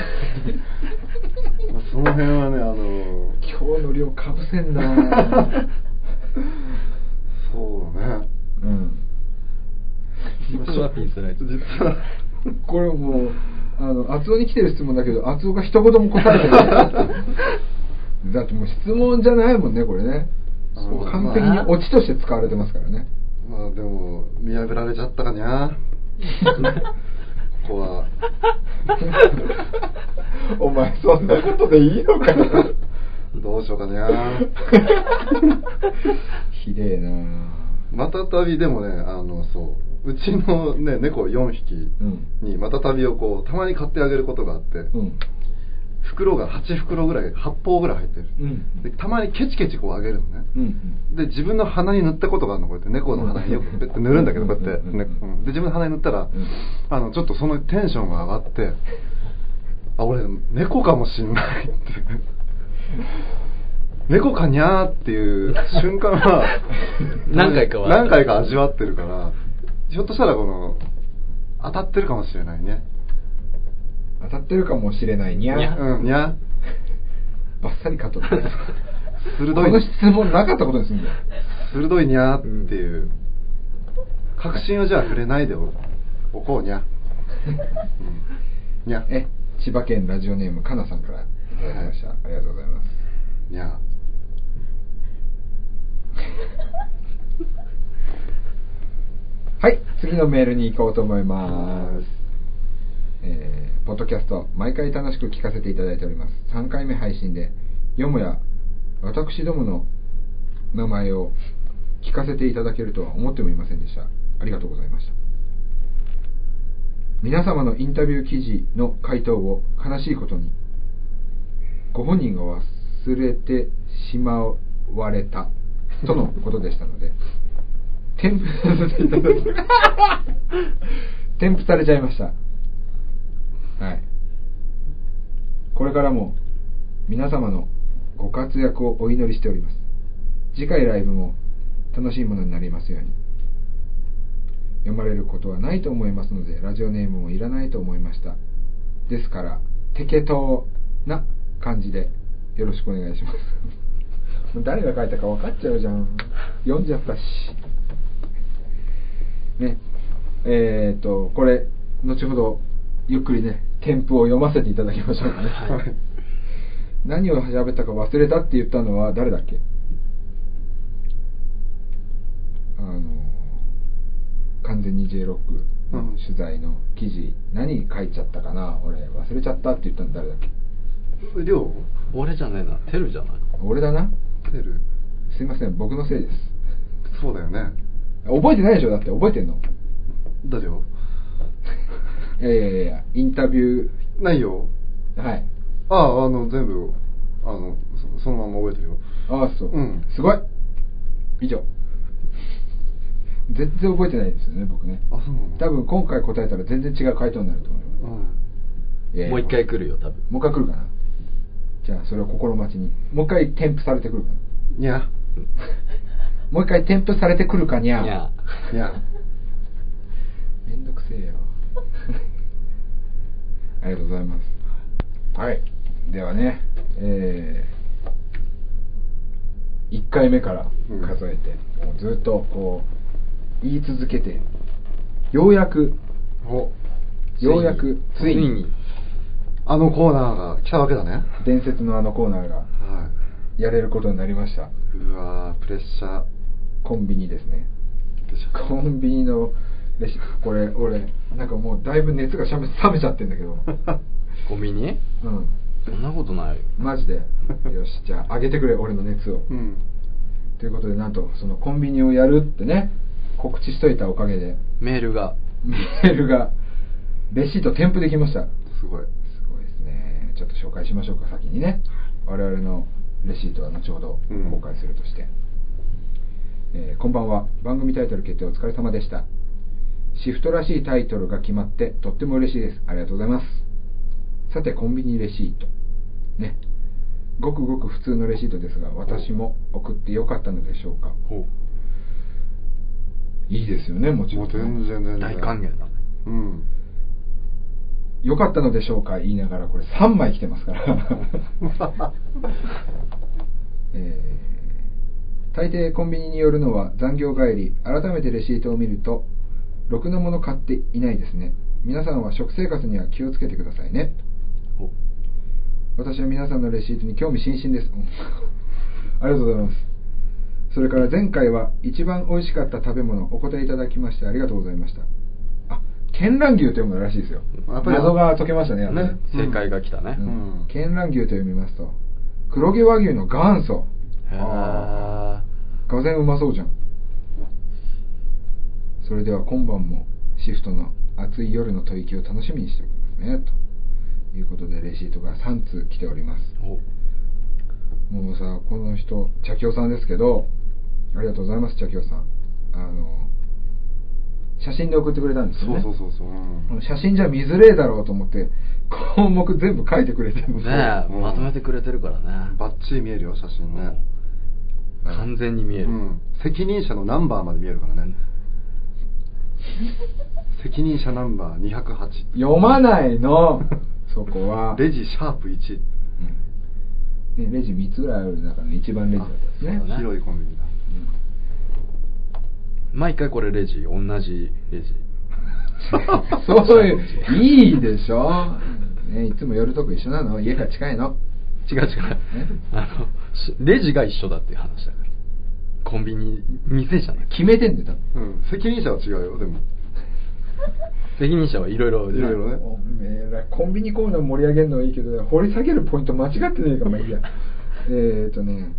S1: ま あその辺はね、あの、
S3: 今日の量かぶせんな
S1: そうだね。
S3: うん。
S2: 実はピースライツ。
S1: 実は、
S3: これもう、あの、厚尾に来てる質問だけど、厚尾が一言も答えてない。だってもう質問じゃないもんね、これね。完璧にオチとして使われてますからね。
S1: まあでも、見破られちゃったかにゃ。ここは。
S3: お前、そんなことでいいのかな
S1: どうしようかにゃ。
S3: ひでえな
S1: またたびでもね、あの、そう、うちのね、猫4匹
S3: うん。
S1: にまたたびをこう、たまに買ってあげることがあって、
S3: うん。
S1: 袋が8袋ぐらい、8包ぐらい入ってる。
S3: うん。
S1: でたまにケチケチこうあげるのね。
S3: うん。
S1: で、自分の鼻に塗ったことがあるの、こうやって。猫の鼻によく塗るんだけど、こうやって。ねうんで、自分の鼻に塗ったら、
S3: ん
S1: あの、ちょっとそのテンションが上がって、あ、俺、猫かもしんないって。猫かにゃーっていう瞬間は
S2: 何回かは
S1: 何回か味わってるから、ひょっとしたらこの、当たってるかもしれないね。
S3: 当たってるかもしれないにゃ
S2: にゃ
S1: うん、にゃ
S3: バッサリカットだ
S1: 鋭い
S3: この質問なかったことにすんだよ。
S1: 鋭いにゃーっていう、確信をじゃあ触れないでおおこうにゃ。うんにゃ。
S3: え、千葉県ラジオネームかなさんからいただきました。ありがとうございます。
S1: にゃ。
S3: はい、次のメールに行こうと思います。えーポッドキャスト、毎回楽しく聞かせていただいております。3回目配信で、よもや、私どもの名前を聞かせていただけるとは思ってもいませんでした。ありがとうございました。皆様のインタビュー記事の回答を悲しいことに、ご本人が忘れてしまわれたとのことでしたので、添付させていただき添付されちゃいました。はい。これからも皆様のご活躍をお祈りしております。次回ライブも楽しいものになりますように。読まれることはないと思いますので、ラジオネームもいらないと思いました。ですから、適当な感じでよろしくお願いします。誰が書いたか分かっちゃうじゃん。読んじゃったし。ね。えっ、と、これ、後ほど、ゆっくりね、添付を読ませていただきましょうかね。
S2: はい。
S3: 何を喋ったか忘れたって言ったのは誰だっけ？あの、完全に J ロックの取材の記事、何書いちゃったかな？俺、忘れちゃったって言ったの誰だっけ？
S1: りょ
S2: 俺じゃねえな、テルじゃない？
S3: 俺だな？
S1: うてる
S3: すいません、僕のせいです。
S1: そうだよね。
S3: 覚えてないでしょ？だって覚えてんの？
S1: だよ。
S3: いやいやいや、インタビュ
S1: ないよ。
S3: ー、はい。
S1: ああ、あの、全部、あの、そそのまま覚えてるよ。
S3: ああ、そう。
S1: うん。
S3: すごい。以上。全然覚えてないですよね僕ね。
S1: あそうなの？
S3: 多分今回答えたら全然違う回答になると思います。
S1: うん。
S3: いやいや。
S2: もう一回来るよ多分。
S3: もう一回来るかな？じゃあそれを心待ちに。もう一回添付されてくるかな？い
S1: や
S3: もう一回添付されてくるかにゃ。
S2: いや。
S1: いや。
S3: めんどくせえよ。ありがとうございます。はい。ではねえー、1回目から数えて、もうずっとこう言い続けてようやく
S1: お
S3: ようやくついに。
S1: あのコーナーが来たわけだね。
S3: 伝説のあのコーナーが
S1: はい。
S3: やれることになりました。
S1: うわープレッシャー
S3: コンビニですね。コンビニのレシこれ俺なんかもうだいぶ熱が冷め冷めちゃってんだけど。
S2: コンビニ？
S3: うん。
S2: そんなことない。よ
S3: マジで。よしじゃあ上げてくれ俺の熱を、
S1: うん。
S3: ということでなんとそのコンビニをやるってね告知しといたおかげで。
S2: メールが。
S3: メールがレシート添付できました。
S1: すごい。
S3: すごいですね。ちょっと紹介しましょうか先にね。我々のレシートは後ほど
S1: うん。
S3: 公開するとして、えーこんばんは。番組タイトル決定お疲れ様でした。シフトらしいタイトルが決まってとっても嬉しいです。ありがとうございます。さてコンビニレシート。ね。ごくごく普通のレシートですが私も送ってよかったのでしょうか。
S2: ほ
S3: いいですよねもちろ
S1: もうん全然全然
S2: 大歓迎だね。
S1: うん。
S3: よかったのでしょうか言いながら。これ3枚来てますから。えー大抵コンビニによるのは残業帰り改めてレシートを見るとろくなもの買っていないですね。皆さんは食生活には気をつけてくださいね。
S2: ほ
S3: 私は皆さんのレシートに興味津々です。ありがとうございます。それから前回は一番美味しかった食べ物お答えいただきましてありがとうございました。あ絢爛牛と読むらしいですよ。
S1: やっぱり
S3: 謎が解けましたねやっぱり
S1: ね
S2: 正解が来たね、
S3: う
S1: うん。
S3: ん絢爛牛と読みますと黒毛和牛の元祖。
S2: へえ
S3: がぜんうまそうじゃん。それでは今晩もシフトの暑い夜の吐息を楽しみにしておきますねということでレシートが3通来ております。
S2: ほ
S3: もうさこの人茶清さんですけどありがとうございます茶清さん。あの写真で送ってくれたんですよね。
S1: そうそうそうそう。うん。
S3: 写真じゃ見づれえだろうと思って項目全部書いてくれてる
S2: ねえ、
S1: うん
S2: まとめてくれてるからね。
S1: バッチリ見えるよ写真ね
S2: 完全に見える、
S1: うん。責任者のナンバーまで見えるからね。責任者ナンバー208
S3: 読まないの。そこは。
S1: レジシャープ1
S3: うん。ね、レジ3つぐらいある中の一番レジだったんですね。
S1: 広いコンビニだ。
S2: 毎回これレジ同じレジ。
S3: う んそういういいでしょ、ね、いつも寄るとこ一緒なの。家が近いの。
S2: 違う違う。あのしレジが一緒だっていう話だからコンビニ店じゃない？
S3: 決めてんだ
S1: うん。責任者は違うよでも。
S2: 責任者はいろいろ
S1: いろいろね。
S3: おめえらコンビニコーナー盛り上げるのはいいけど掘り下げるポイント間違ってねえかまあいいや。えーとね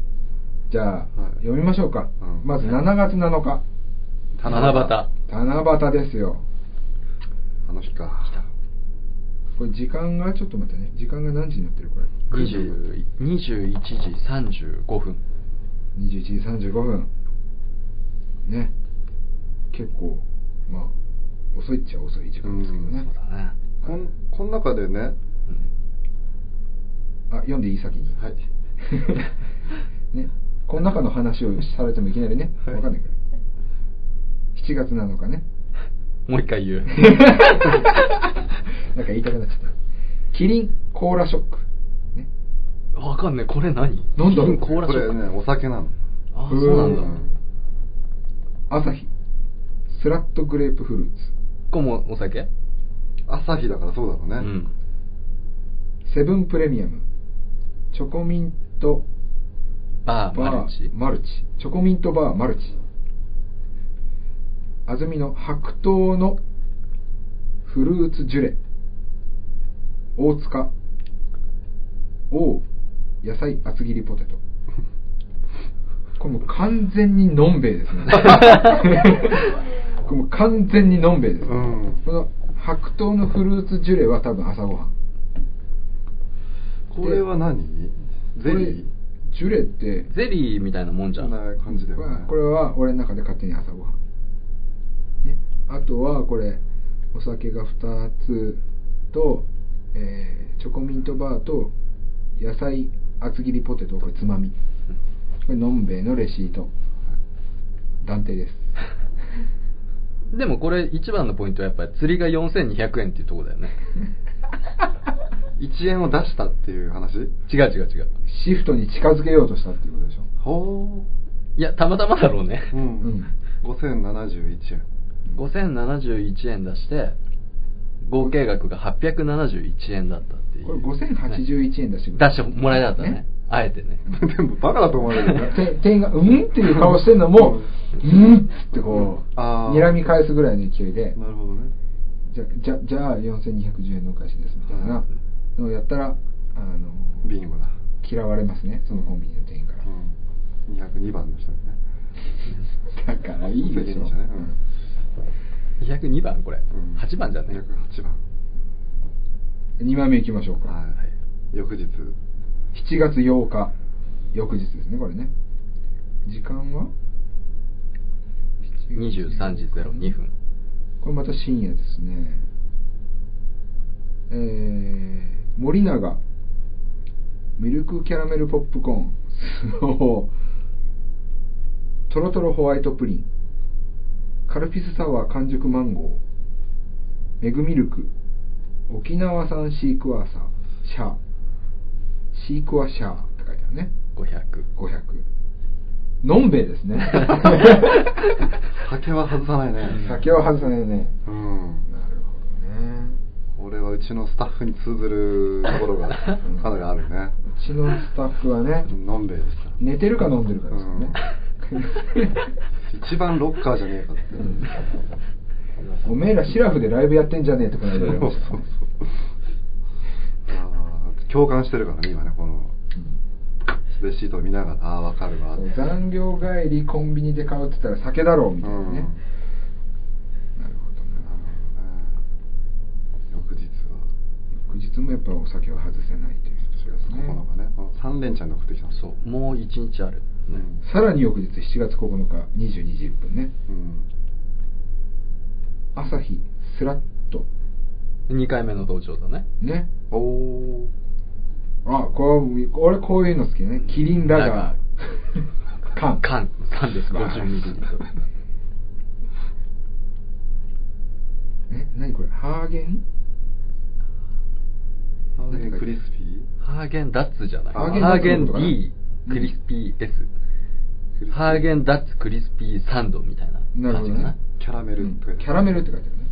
S3: じゃあ、
S1: はい。
S3: 読みましょうか、
S1: うん。
S3: まず7月7日。
S2: 七夕。
S3: 七夕ですよ。
S1: あの日か
S2: 来た。
S3: これ時間がちょっと待ってね。時間が何時になってるこれ
S2: ？20 21時35分
S3: 21時35分。ね。結構まあ遅いっちゃ遅い時間ですけどね。
S2: そうだね。
S1: こんこの中でね
S3: あ読んでいい先に。
S1: はい。
S3: ね。この中の話をされてもいきなりね
S1: はい。
S3: わかんないから。7月7日ね。
S2: もう一回言う。
S3: なんか言いたくなっちゃった。キリンコーラショック。ね
S2: わかんねえこれ何？
S3: なんだろう。
S1: これねお酒なの。
S2: あそうなんだ。
S3: うん朝日スラットグレープフルーツ。
S2: これもお酒？
S1: 朝日だからそうだろうね、
S2: うん。
S3: セブンプレミアム。チョコミント
S2: バーマルチ？
S3: マルチ。チョコミントバーマルチ。安住の白桃のフルーツジュレ。大塚。王野菜厚切りポテト。これもう完全にのんべえですね。これもう完全にのんべえです、
S1: うん。
S3: この白桃のフルーツジュレは多分朝ごはん。
S1: これは何？ゼリー？
S3: ジュレって
S2: ゼリーみたいなもんじゃん。
S1: な感じだよね。
S3: これは俺の中で勝手に朝ごはん。あとはこれお酒が2つと、えーチョコミントバーと野菜厚切りポテトこれつまみこれのんべえのレシート断定です
S2: でもこれ一番のポイントはやっぱり釣りが4200円っていうところだよね。
S1: 1円を出したっていう話？
S2: 違う違う違う。
S3: シフトに近づけようとしたっていうことでしょ
S1: ほ
S2: いや、たまたまだろうね。
S1: う。う。
S3: うんん
S1: 5071円。
S2: 5071円出して、合計額が871円だったっていう。
S3: これ5081円出してく
S2: 出してもらえなかったね。あえてね。
S1: でもバカだと思われるよ ね。
S3: て店員が「うん?」っていう顔してんのも「うん?」ってこう睨み返すぐらいの勢いで
S1: なるほどね。
S3: じゃじゃじゃあ4210円のお返しですみたいなのをやったらあの
S1: ビンゴだ。
S3: 嫌われますねそのコンビニの店員から、
S1: うん。202番の人にね。
S3: だからいいでしょ、
S1: 責任者ね
S2: 202番これ。
S1: うん
S2: 8番じゃね。
S1: 208番。
S3: 2枚目いきましょうか、
S1: はい。翌日。
S3: 7月8日翌日ですねこれね時間は
S2: ？23時02分。
S3: これまた深夜ですねえー、森永ミルクキャラメルポップコーン そうトロトロホワイトプリンカルピスサワー完熟マンゴー。メグミルク。沖縄産シークワーサー。シャー。シークワシャー。って書いてあるね。
S2: 500。
S3: 500のんべえですね。
S1: 酒は外さないね。
S3: 酒は外さないね。
S1: うん。
S3: なるほどね。
S1: 俺はうちのスタッフに通ずるところがかなりあるね。
S3: うちのスタッフはね
S1: のんべえでした。
S3: 寝てるか飲んでるかですよね、
S1: 一番ロッカーじゃねえかって。
S3: おめえらシラフでライブやってんじゃねえとか言われましたね
S1: あー共感してるからね、今ね、このレシートを見ながら、ああ、わかるわ
S3: 残業帰りコンビニで買うって言ったら酒だろうみたいなね、
S1: うん。
S3: なるほどね。
S1: なるほどね。翌日は、
S3: 翌日もやっぱお酒は外せないという
S1: 4月9日ね、この3連チャンで送ってきたの。
S2: そう。もう1日ある。
S3: さらに翌日7月9日22時1分ね。
S1: うん。
S3: 朝日スラッと。
S2: 2回目の登場だね。
S3: ね。
S1: おお。
S3: あこう俺こういうの好きね。キリンラガー。缶
S2: 缶。缶です。50ミリ。
S3: え何これ？ハーゲン？
S1: ハーゲンクリスピ
S2: ハーゲンダッツじゃない。
S3: ハーゲン
S2: D クリスピー S。
S1: ー
S2: ハーゲンダッツクリスピーサンドみたいな感じかな。
S1: キャラメル
S3: うん
S1: とか
S3: キャラメルって書いてあるね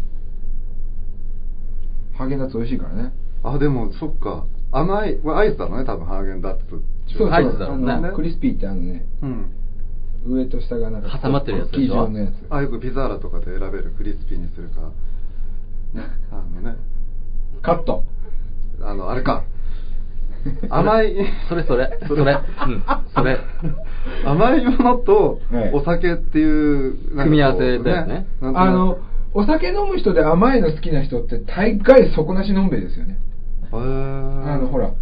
S3: ハーゲンダッツ美味しいからね
S1: あ、でも、そっか。甘い、これアイスだろうね、多分、ハーゲンダッツ。
S3: そうそう
S2: アイスだろうね
S3: クリスピーってあのね
S1: うん。
S3: 上と下がなんか
S2: 挟まってるやつでしょ？
S1: あ、よくピザーラとかで選べるクリスピーにするか。ね、あのね。
S3: カット
S1: あの、あれか。甘い。
S2: それそれ。それ。うん。それ。
S1: 甘いものと
S3: はい
S1: お酒っていう、
S2: 組み合わせだよね
S3: あのお酒飲む人で甘いの好きな人って大概底なしのんべえですよねあのほら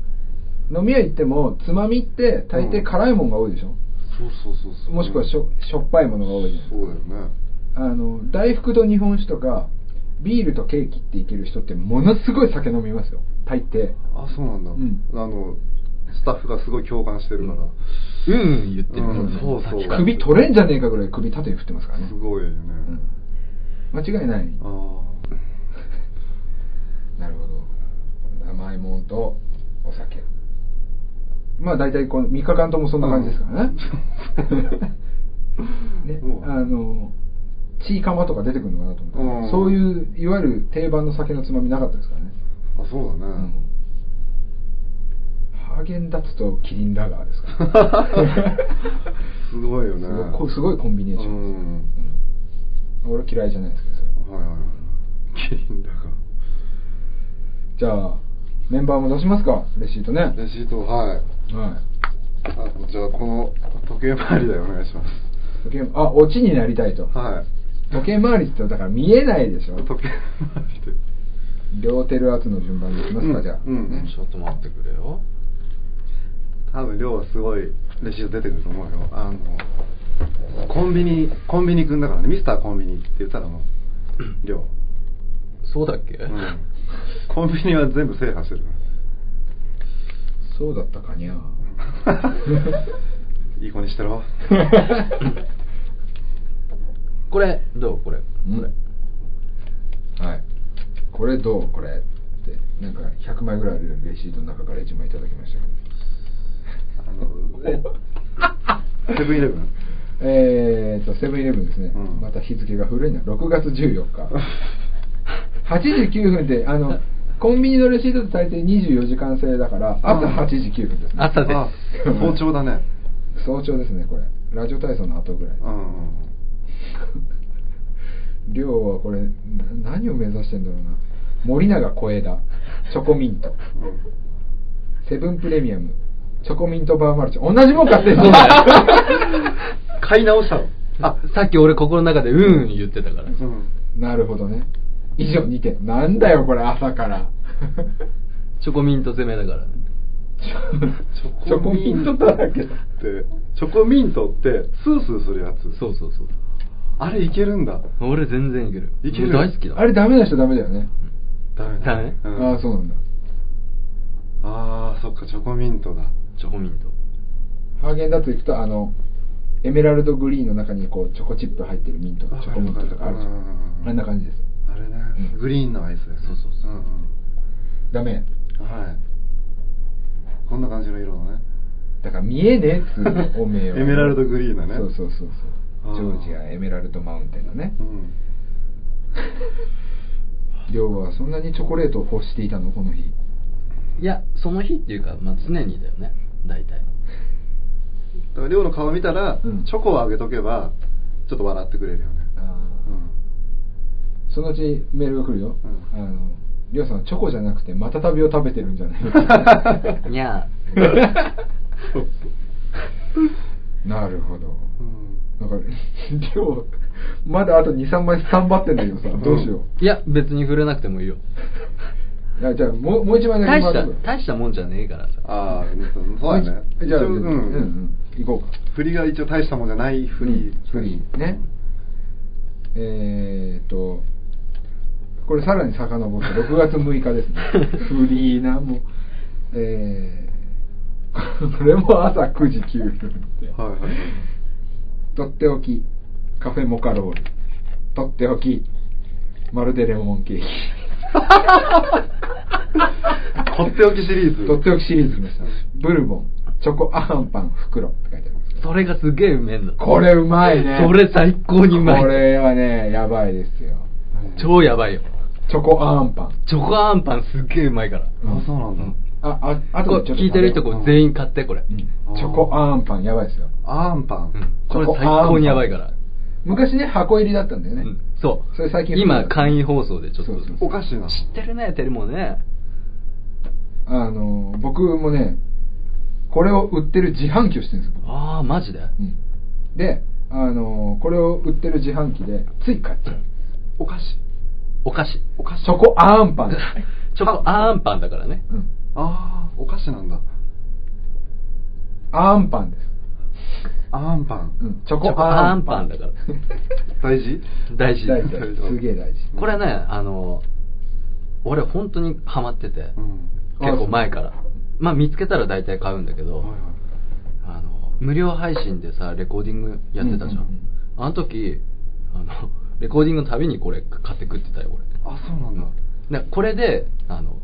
S3: 飲み屋行ってもつまみって大抵辛いもんが多いでしょ、
S1: そうそうそうそう。
S3: もしくはしょしょっぱいものが多いじゃない
S1: そうだよね。
S3: あの大福と日本酒とかビールとケーキっていける人ってものすごい酒飲みますよ。大抵。
S1: あ、そうなんだ。
S3: うん。
S1: あの、スタッフがすごい共感してるから。
S2: うん、言ってる。
S1: うんそうそう。
S3: 首取れんじゃねえかぐらい首縦に振ってますからね。
S1: すごいよね。
S3: うん。間違いない。
S1: あ
S3: なるほど。甘いもんとお酒。まあ大体この3日間ともそんな感じですからね、ね
S1: う。ん
S3: あのチーカマとか出てくるのかなと思ったら、
S1: うん
S3: そういういわゆる定番の酒のつまみなかったですからね、
S1: あ。あ、そうだ
S3: うん
S1: ね。
S3: ハーゲンダッツとキリンラガーですから、
S1: すごいよね。
S3: すごいコンビネーションです、
S1: うん
S3: うん俺嫌いじゃないですけどそれ
S1: はいはいはい。キリンだか
S3: じゃあメンバーも出しますか？レシートね
S1: ら。レシート、はい。
S3: はい
S1: あじゃあ、この時計回りでお願いします。
S3: 時計あオチになりたいと
S1: はい。
S3: 時計回りってだから見えないでしょ？
S1: 時計回りで。
S3: 両手る圧の順番でいきますか、
S1: うん
S3: じゃあ、
S1: うん
S3: ね
S2: ちょっと待ってくれよ。
S1: 多分量はすごいレシート出てくると思うよ。あのコンビニコンビニくんだからね。ミスターコンビニって言ったらもう量。
S2: そうだっけ、
S1: うん。コンビニは全部制覇してる
S3: そうだったかにゃ
S1: いい子にしてろ
S2: これ。どう？これ。こ
S3: うん。
S2: れ。
S3: はい。これどう？これ。ってなんか100枚ぐらいあるレシートの中から1枚いただきましたけど。
S1: セブンイレブン。
S3: えーとセブンイレブンですね、
S1: うん。
S3: また日付が古いな6月14日。8時9分ってあのコンビニのレシートって大抵24時間制だから朝8時9分ですね。
S2: 朝です。
S1: あ早朝だね。
S3: 早朝ですねこれ。ラジオ体操の後ぐらい。
S1: うんうん
S3: 量はこれな何を目指してんだろうな。森永小枝。チョコミント。セブンプレミアム。チョコミントバーマルチ。同じもん買ってんの
S2: そうだよ
S1: 買い直したの。
S2: あさっき俺心の中でうん言ってたから。
S1: うん。
S3: なるほどね。以上2点なんだよこれ朝から。
S2: チョコミント攻めだからね。
S3: チョコミントだらけ
S1: ってチョコミントってスースーするやつ。
S2: そうそうそう
S1: あれいけるんだ。
S2: 俺全然いける。
S1: いける？
S2: 俺大好きだ。
S3: あれダメな人ダメだよね、
S1: ダメ？
S2: ダメ
S1: うん
S3: ああそうなんだ。
S1: ああそっかチョコミントだ。
S2: チョコミント。
S3: ハーゲンダッツ行くとあのエメラルドグリーンの中にこうチョコチップ入ってるミント
S1: わかる
S3: チョコミントとかあるじゃん。あんな感じです。
S1: あれね、
S3: うん
S1: グリーンのアイスです。ね
S2: そうそうそう。ん
S1: ん。
S3: ダメ。
S1: はい。こんな感じの色のね。
S3: だから見えねえっつうのおめえは。
S1: エメラルドグリーンだね。
S3: そうそうそうそうジョージアエメラルドマウンテンのね。
S1: うん。
S3: 亮はそんなにチョコレートを欲していたのこの日。
S2: いやその日っていうか、まあ、常にだよね。大体。
S1: だから亮の顔見たら、
S3: うん。
S1: チョコをあげとけばちょっと笑ってくれるよね。
S3: あー。そのうちメールが来るよ、
S1: うん。
S3: あの亮さんチョコじゃなくてまたたびを食べてるんじゃない
S2: にゃ
S3: なるほど。
S1: うん
S3: なんか亮まだあと23枚スタンバってんだけどさどうしよう、
S2: いや別に触れなくてもいいよ。
S3: いやじゃあもうもう一枚だけ
S2: 大した大したもんじゃねえからさ。
S1: ああそうだね。
S3: じゃあ、
S1: うん。
S3: うんうん、行こうか。
S1: 振りが一応大したもんじゃない振り、
S3: フリーね。えーっとこれさらに遡って6月6日ですね。フリーなもうえー、これも朝9時9分って。
S1: はいはい
S3: とっておきカフェモカロール。とっておきまるでレモンケーキ。
S1: とっておきシリーズ。
S3: とっておきシリーズ来ました。ブルボンチョコアンパン袋。って書いてあります
S2: それがすげえうめえんだ。
S3: これうまいね。
S2: それ最高にうまい。
S3: これはねやばいですよ。
S2: 超やばいよ。
S3: チョコアンパン。
S2: チョコアンパンすげえうまいから。
S1: あそうなんだ、
S2: うん
S3: あああ
S2: こと聞いてる人こ
S3: 食
S2: う全員買ってこれ、
S3: チョコアンパンやばいですよ。
S1: アーンパン、
S2: うん。これ最高にやばいから。
S3: 昔ね箱入りだったんだよね、
S2: うん。そう
S3: それ最近
S2: 今簡易放送でちょっと。
S3: そうそうそう。
S1: おかしいな
S2: 知ってるねテレモね。
S3: あの僕もねこれを売ってる自販機をしてるんですよ、
S2: ああマジで？
S3: うん、であのこれを売ってる自販機でつい買っちゃう。
S1: お菓子。
S2: お菓子。
S1: お菓子。
S3: チョコアンパン。
S2: チョコアンパンだからね。
S3: うん
S1: ああお菓子なんだ。
S3: アンパンです、
S1: アーンパン、
S3: うん、チョコ。
S2: チョコ。アン
S3: パン
S2: パンだから。
S1: 大事？
S2: 大事。
S3: 大事。大事。すげえ大事。
S2: これねあの俺本当にハマってて、
S1: うん。
S2: 結構前から。まあ見つけたら大体買うんだけど、
S1: はいはい。
S2: あの無料配信でさレコーディングやってたじゃん,、
S3: うんうんうん。
S2: あの時あのレコーディングのたびにこれ買って食ってたよ
S1: あそうなんだ、
S2: これであの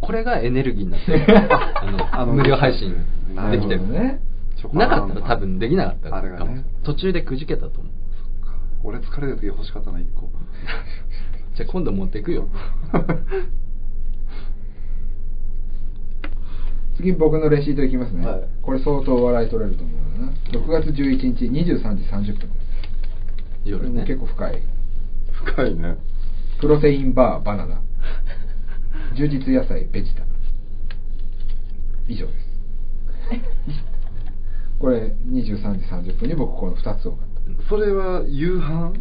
S2: これがエネルギーになって あの
S1: あの
S2: 無料配信できてる。
S3: ね
S2: なかったら多分できなかった。かも
S1: あれがね。
S2: 途中でくじけたと思う。
S1: 俺疲れた時欲しかったな1個。
S2: じゃあ今度持っていくよ。
S3: 次僕のレシートいきますね、
S1: はい。
S3: これ相当笑い取れると思うな6月11日23時30分です。
S2: 夜ね。
S3: 結構深い。
S1: 深いね。
S3: プロテインバーバナナ充実野菜ベジタ以上です。これ23時30分に僕この2つを買った。
S1: それは夕飯？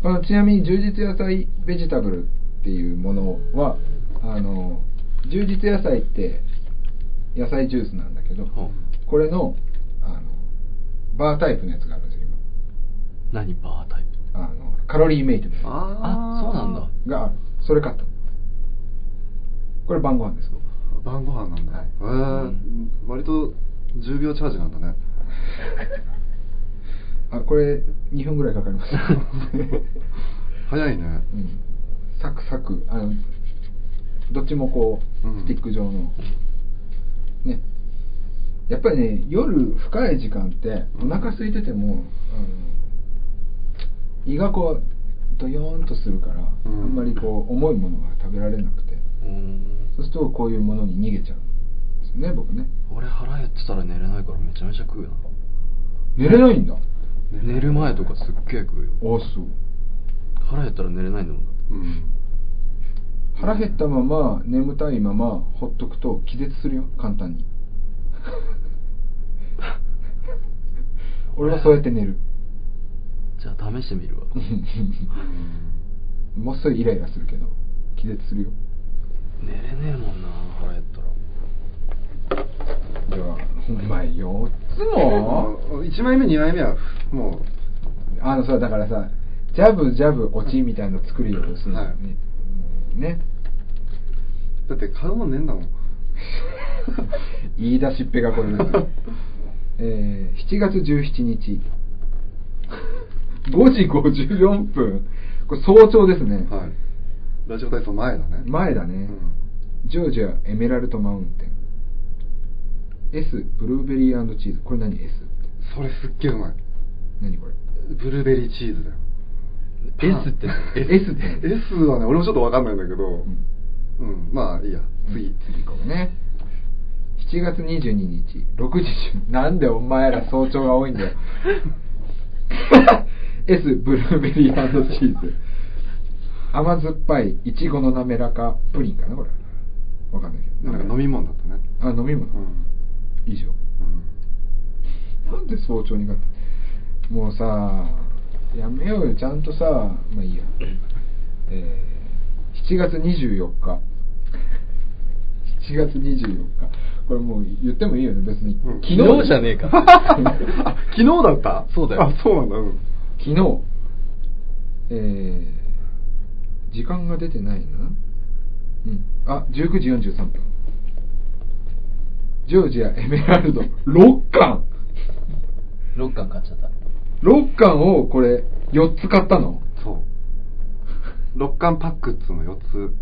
S3: このちなみに充実野菜ベジタブルっていうものはあの充実野菜って野菜ジュースなんだけど、
S2: うん。
S3: これのあのバータイプのやつがあるんですよ
S2: 何バータイプ？
S3: 今あのカロリーメイト
S2: あそうなんだ。
S3: がそれ買ったのこれ晩ご飯です僕
S1: 晩ご飯なんだ、
S3: はい。
S1: えー。割と10秒チャージなんだね。
S3: あこれ2分ぐらいかかります。
S1: 早いね。
S3: うん。サクサク。あのどっちもこう、
S1: うん。
S3: スティック状の。ね。やっぱりね夜深い時間ってお腹空いてても、あの胃がこうドヨーンとするから、
S1: うん。
S3: あんまりこう重いものが食べられなくて。
S2: うん
S3: そうするとこういうものに逃げちゃうんですよね僕ね。
S2: 俺腹減ってたら寝れないからめちゃめちゃ食うよな。
S3: 寝れないんだ。
S2: 寝る前とかすっげえ食うよ。
S3: あそう。
S2: 腹減ったら寝れないんだもん
S1: うん。
S3: 腹減ったまま眠たいままほっとくと気絶するよ簡単に。俺はそうやって寝る。
S2: じゃあ試してみるわ。
S3: もっそりイライラするけど気絶するよ
S2: 寝れねえもんな。腹減ったら
S3: じゃあお前4つも
S1: ？1枚目2枚目はも
S3: あのさだからさジャブジャブ落ちみたいなの作るようするの
S1: はい。
S3: ね、
S1: だって買うもんねえんだもん。
S3: 言い出しっぺがこれですよ。えー7月17日。5時54分。これ早朝ですね、
S1: はいラジオ体操前だね。
S3: 前だね、ジョージアエメラルドマウンテン。S ブルーベリーチーズ。これ何？S って。
S1: それすっげえうまい。
S3: 何これ？
S1: ブルーベリーチーズだよ。
S2: S って。何
S3: S って。
S1: S はね俺もちょっとわかんないんだけど。
S3: うん。
S1: うん、まあいいや。次、
S3: 次行こうね。7月22日。6時10なんでお前ら早朝が多いんだよ。S ブルーベリーチーズ甘酸っぱいいちごの滑らかプリンかなこれ。わかんないけど。
S1: なんか飲み物だったね。
S3: あ飲み物、
S1: うん、
S3: 以上
S1: うん、
S3: なんで早朝に買った？もうさやめようよ。ちゃんとさまあいいや。えー、7月24日。7月24日。これもう言ってもいいよね。別に、
S1: うん。
S2: 昨日じゃねえか。
S1: あ昨日だった？
S2: そうだよ。
S1: あそうなんだ。うん。
S3: 昨日。えー、時間が出てないな。うん。あ19時43分。ジョージアエメラルド。6巻。
S2: 6巻買っちゃった。
S3: 6巻をこれ4つ買ったの？
S1: そう。6巻パックっつうの4つ。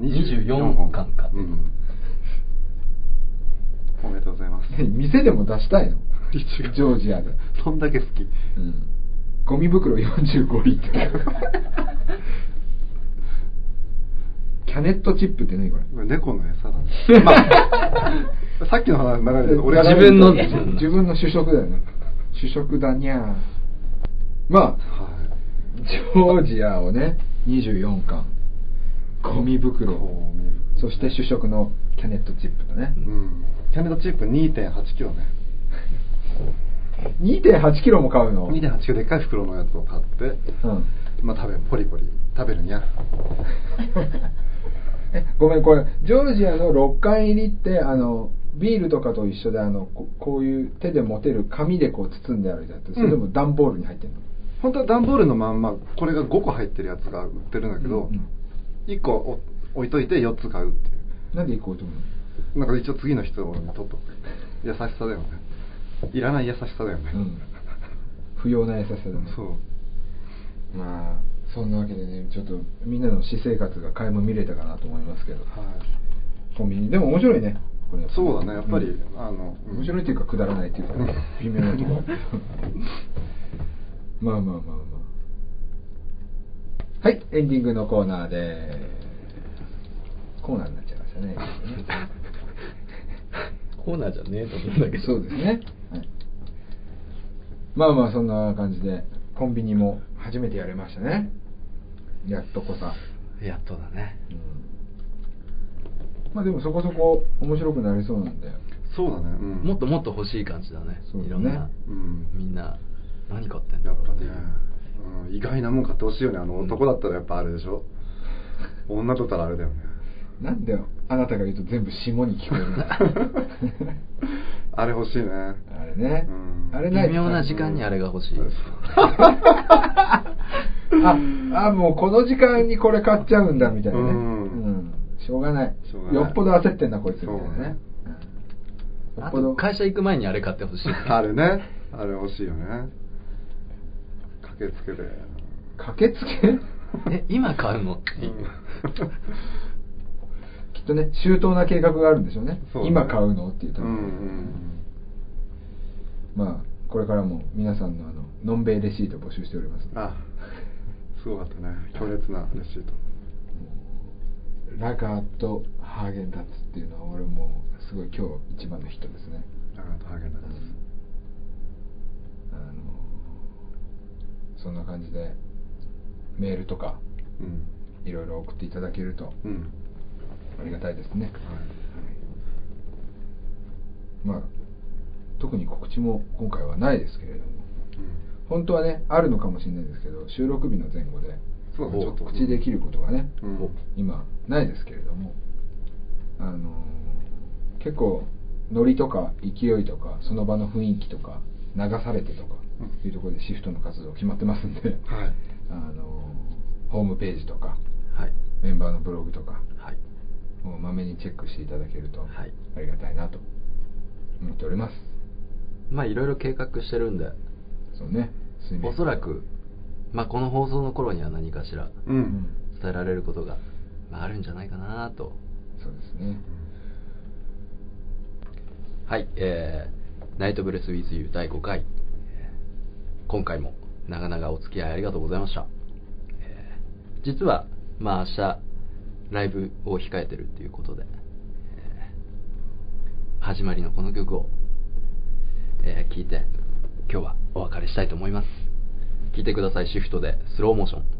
S2: 24巻買って。る
S1: うん。おめでとうございます。
S3: 店でも出したいの。ジョージアで、
S1: そんだけ好き。
S3: うん、ゴミ袋45リットルキャネットチップって何これ？
S1: 猫の餌だね、まあ、さっきの話流れで俺が
S2: 自分の
S3: 自分の。主食だよね。主食だにゃー。まあ
S1: は
S3: ジョージアをね24巻。ゴミ
S1: い
S3: 袋。そして主食のキャネットチップだね。
S1: うん。キャネットチップ2 8キロね
S3: 2.8キロも買うの
S1: ？2 8キロでっかい袋のやつを買って
S3: うん。
S1: まあ食べるポリポリ。食べるにゃ。
S3: え ごめんこれジョージアの6巻入りってあのビールとかと一緒であのここういう手で持てる紙でこう包んであるじゃん。それでも段ボールに入ってるの、
S1: 本当は段ボールのまんまこれが5個入ってるやつが売ってるんだけど、
S3: うん
S1: 1個お置いといて4つ買うっていう。
S3: なんで1個置いとくの？
S1: なんか一応次の人に取っとく。優しさだよねいらない優しさだよね、
S3: うん。不要な優しさだね。
S1: そう。
S3: まあそんなわけでねちょっとみんなの私生活が垣間見れたかなと思いますけど。
S1: はい。
S3: コンビニ。でも面白いね。これ
S1: そうだね。やっぱり、
S3: うん。
S1: あのうん。
S3: 面白いっていうかくだらないっていうかね。微妙なとこ。ろまあまあまあまあ。はいエンディングのコーナーでコーナーになっちゃいましたね。
S2: コーナーじゃねえと思うんだけど。
S3: そうですね、はい、まあまあそんな感じで。コンビニも初めてやれましたね。やっとこさ、
S2: やっとだね。
S3: うん、まあでもそこそこ面白くなりそうなんで。
S1: そうだね、うん、
S2: もっともっと欲しい感じだね。
S3: そうだね。
S2: いろんな、
S1: うん。
S2: みんな何買ってんだろう。
S1: やっぱね、うん、意外なもん買ってほしいよね。あの男だったらやっぱあれでしょ、女だったらあれだよね。
S3: なんであなたが言うと全部下に聞こえるんだ
S1: あれ欲しいね。
S3: あれね、
S1: うん
S3: あれない
S2: 微妙な時間にあれが欲しい、
S3: ああもうこの時間にこれ買っちゃうんだみたいなね。
S1: う
S3: うん。ん、しょうがない。
S1: しょうがない。
S3: よっぽど焦ってんなこいつみたいなね、
S2: あ
S3: っぽど。
S2: と会社行く前にあれ買ってほしい。
S1: あれね。あれ欲しいよね。駆けつけて。
S3: 駆けつけ？
S2: え今買うの？っていう、
S3: きっとね周到な計画があるんでしょうね。
S1: そうね。
S3: 今買うの？っていうと
S1: うんうん
S3: まあこれからも皆さんのあののんべいレシート募集しております。
S1: あすごかったね。強烈なレシート。
S3: ラガーとハーゲンダッツっていうのは俺もうすごい今日一番のヒットですね。
S1: ラガーとハーゲンダッツ。
S3: あのそんな感じでメールとか
S1: うん。
S3: いろいろ送っていただけると
S1: うん。
S3: ありがたいですね、
S1: はい。
S3: まあ特に告知も今回はないですけれども本当はねあるのかもしれないですけど収録日の前後で
S1: ちょっと
S3: 口できることがね、
S1: うん。
S3: 今ないですけれどもあの結構ノリとか勢いとかその場の雰囲気とか流されてとか
S1: うん。
S3: いうところでシフトの活動決まってますんで、
S1: はい。
S3: あのホームページとか
S2: はい。
S3: メンバーのブログとか
S2: はい。
S3: もうまめにチェックしていただけると
S2: はい。
S3: ありがたいなと思っております
S2: まあいろいろ計画してるんで。
S3: そうね。
S2: おそらく、まあ、この放送の頃には何かしら
S1: う
S3: うん。ん
S2: 伝えられることが、まあ、あるんじゃないかなと。
S3: そうですね。
S2: はいえー、 NiGHT BRES WiTH YOU 第5回。えー今回も長々お付き合いありがとうございました、えー実はまあ明日ライブを控えてるっていうことで、えー始まりのこの曲を、えー聞いて今日はお別れしたいと思います。聞いてくださいシフトで。スローモーション。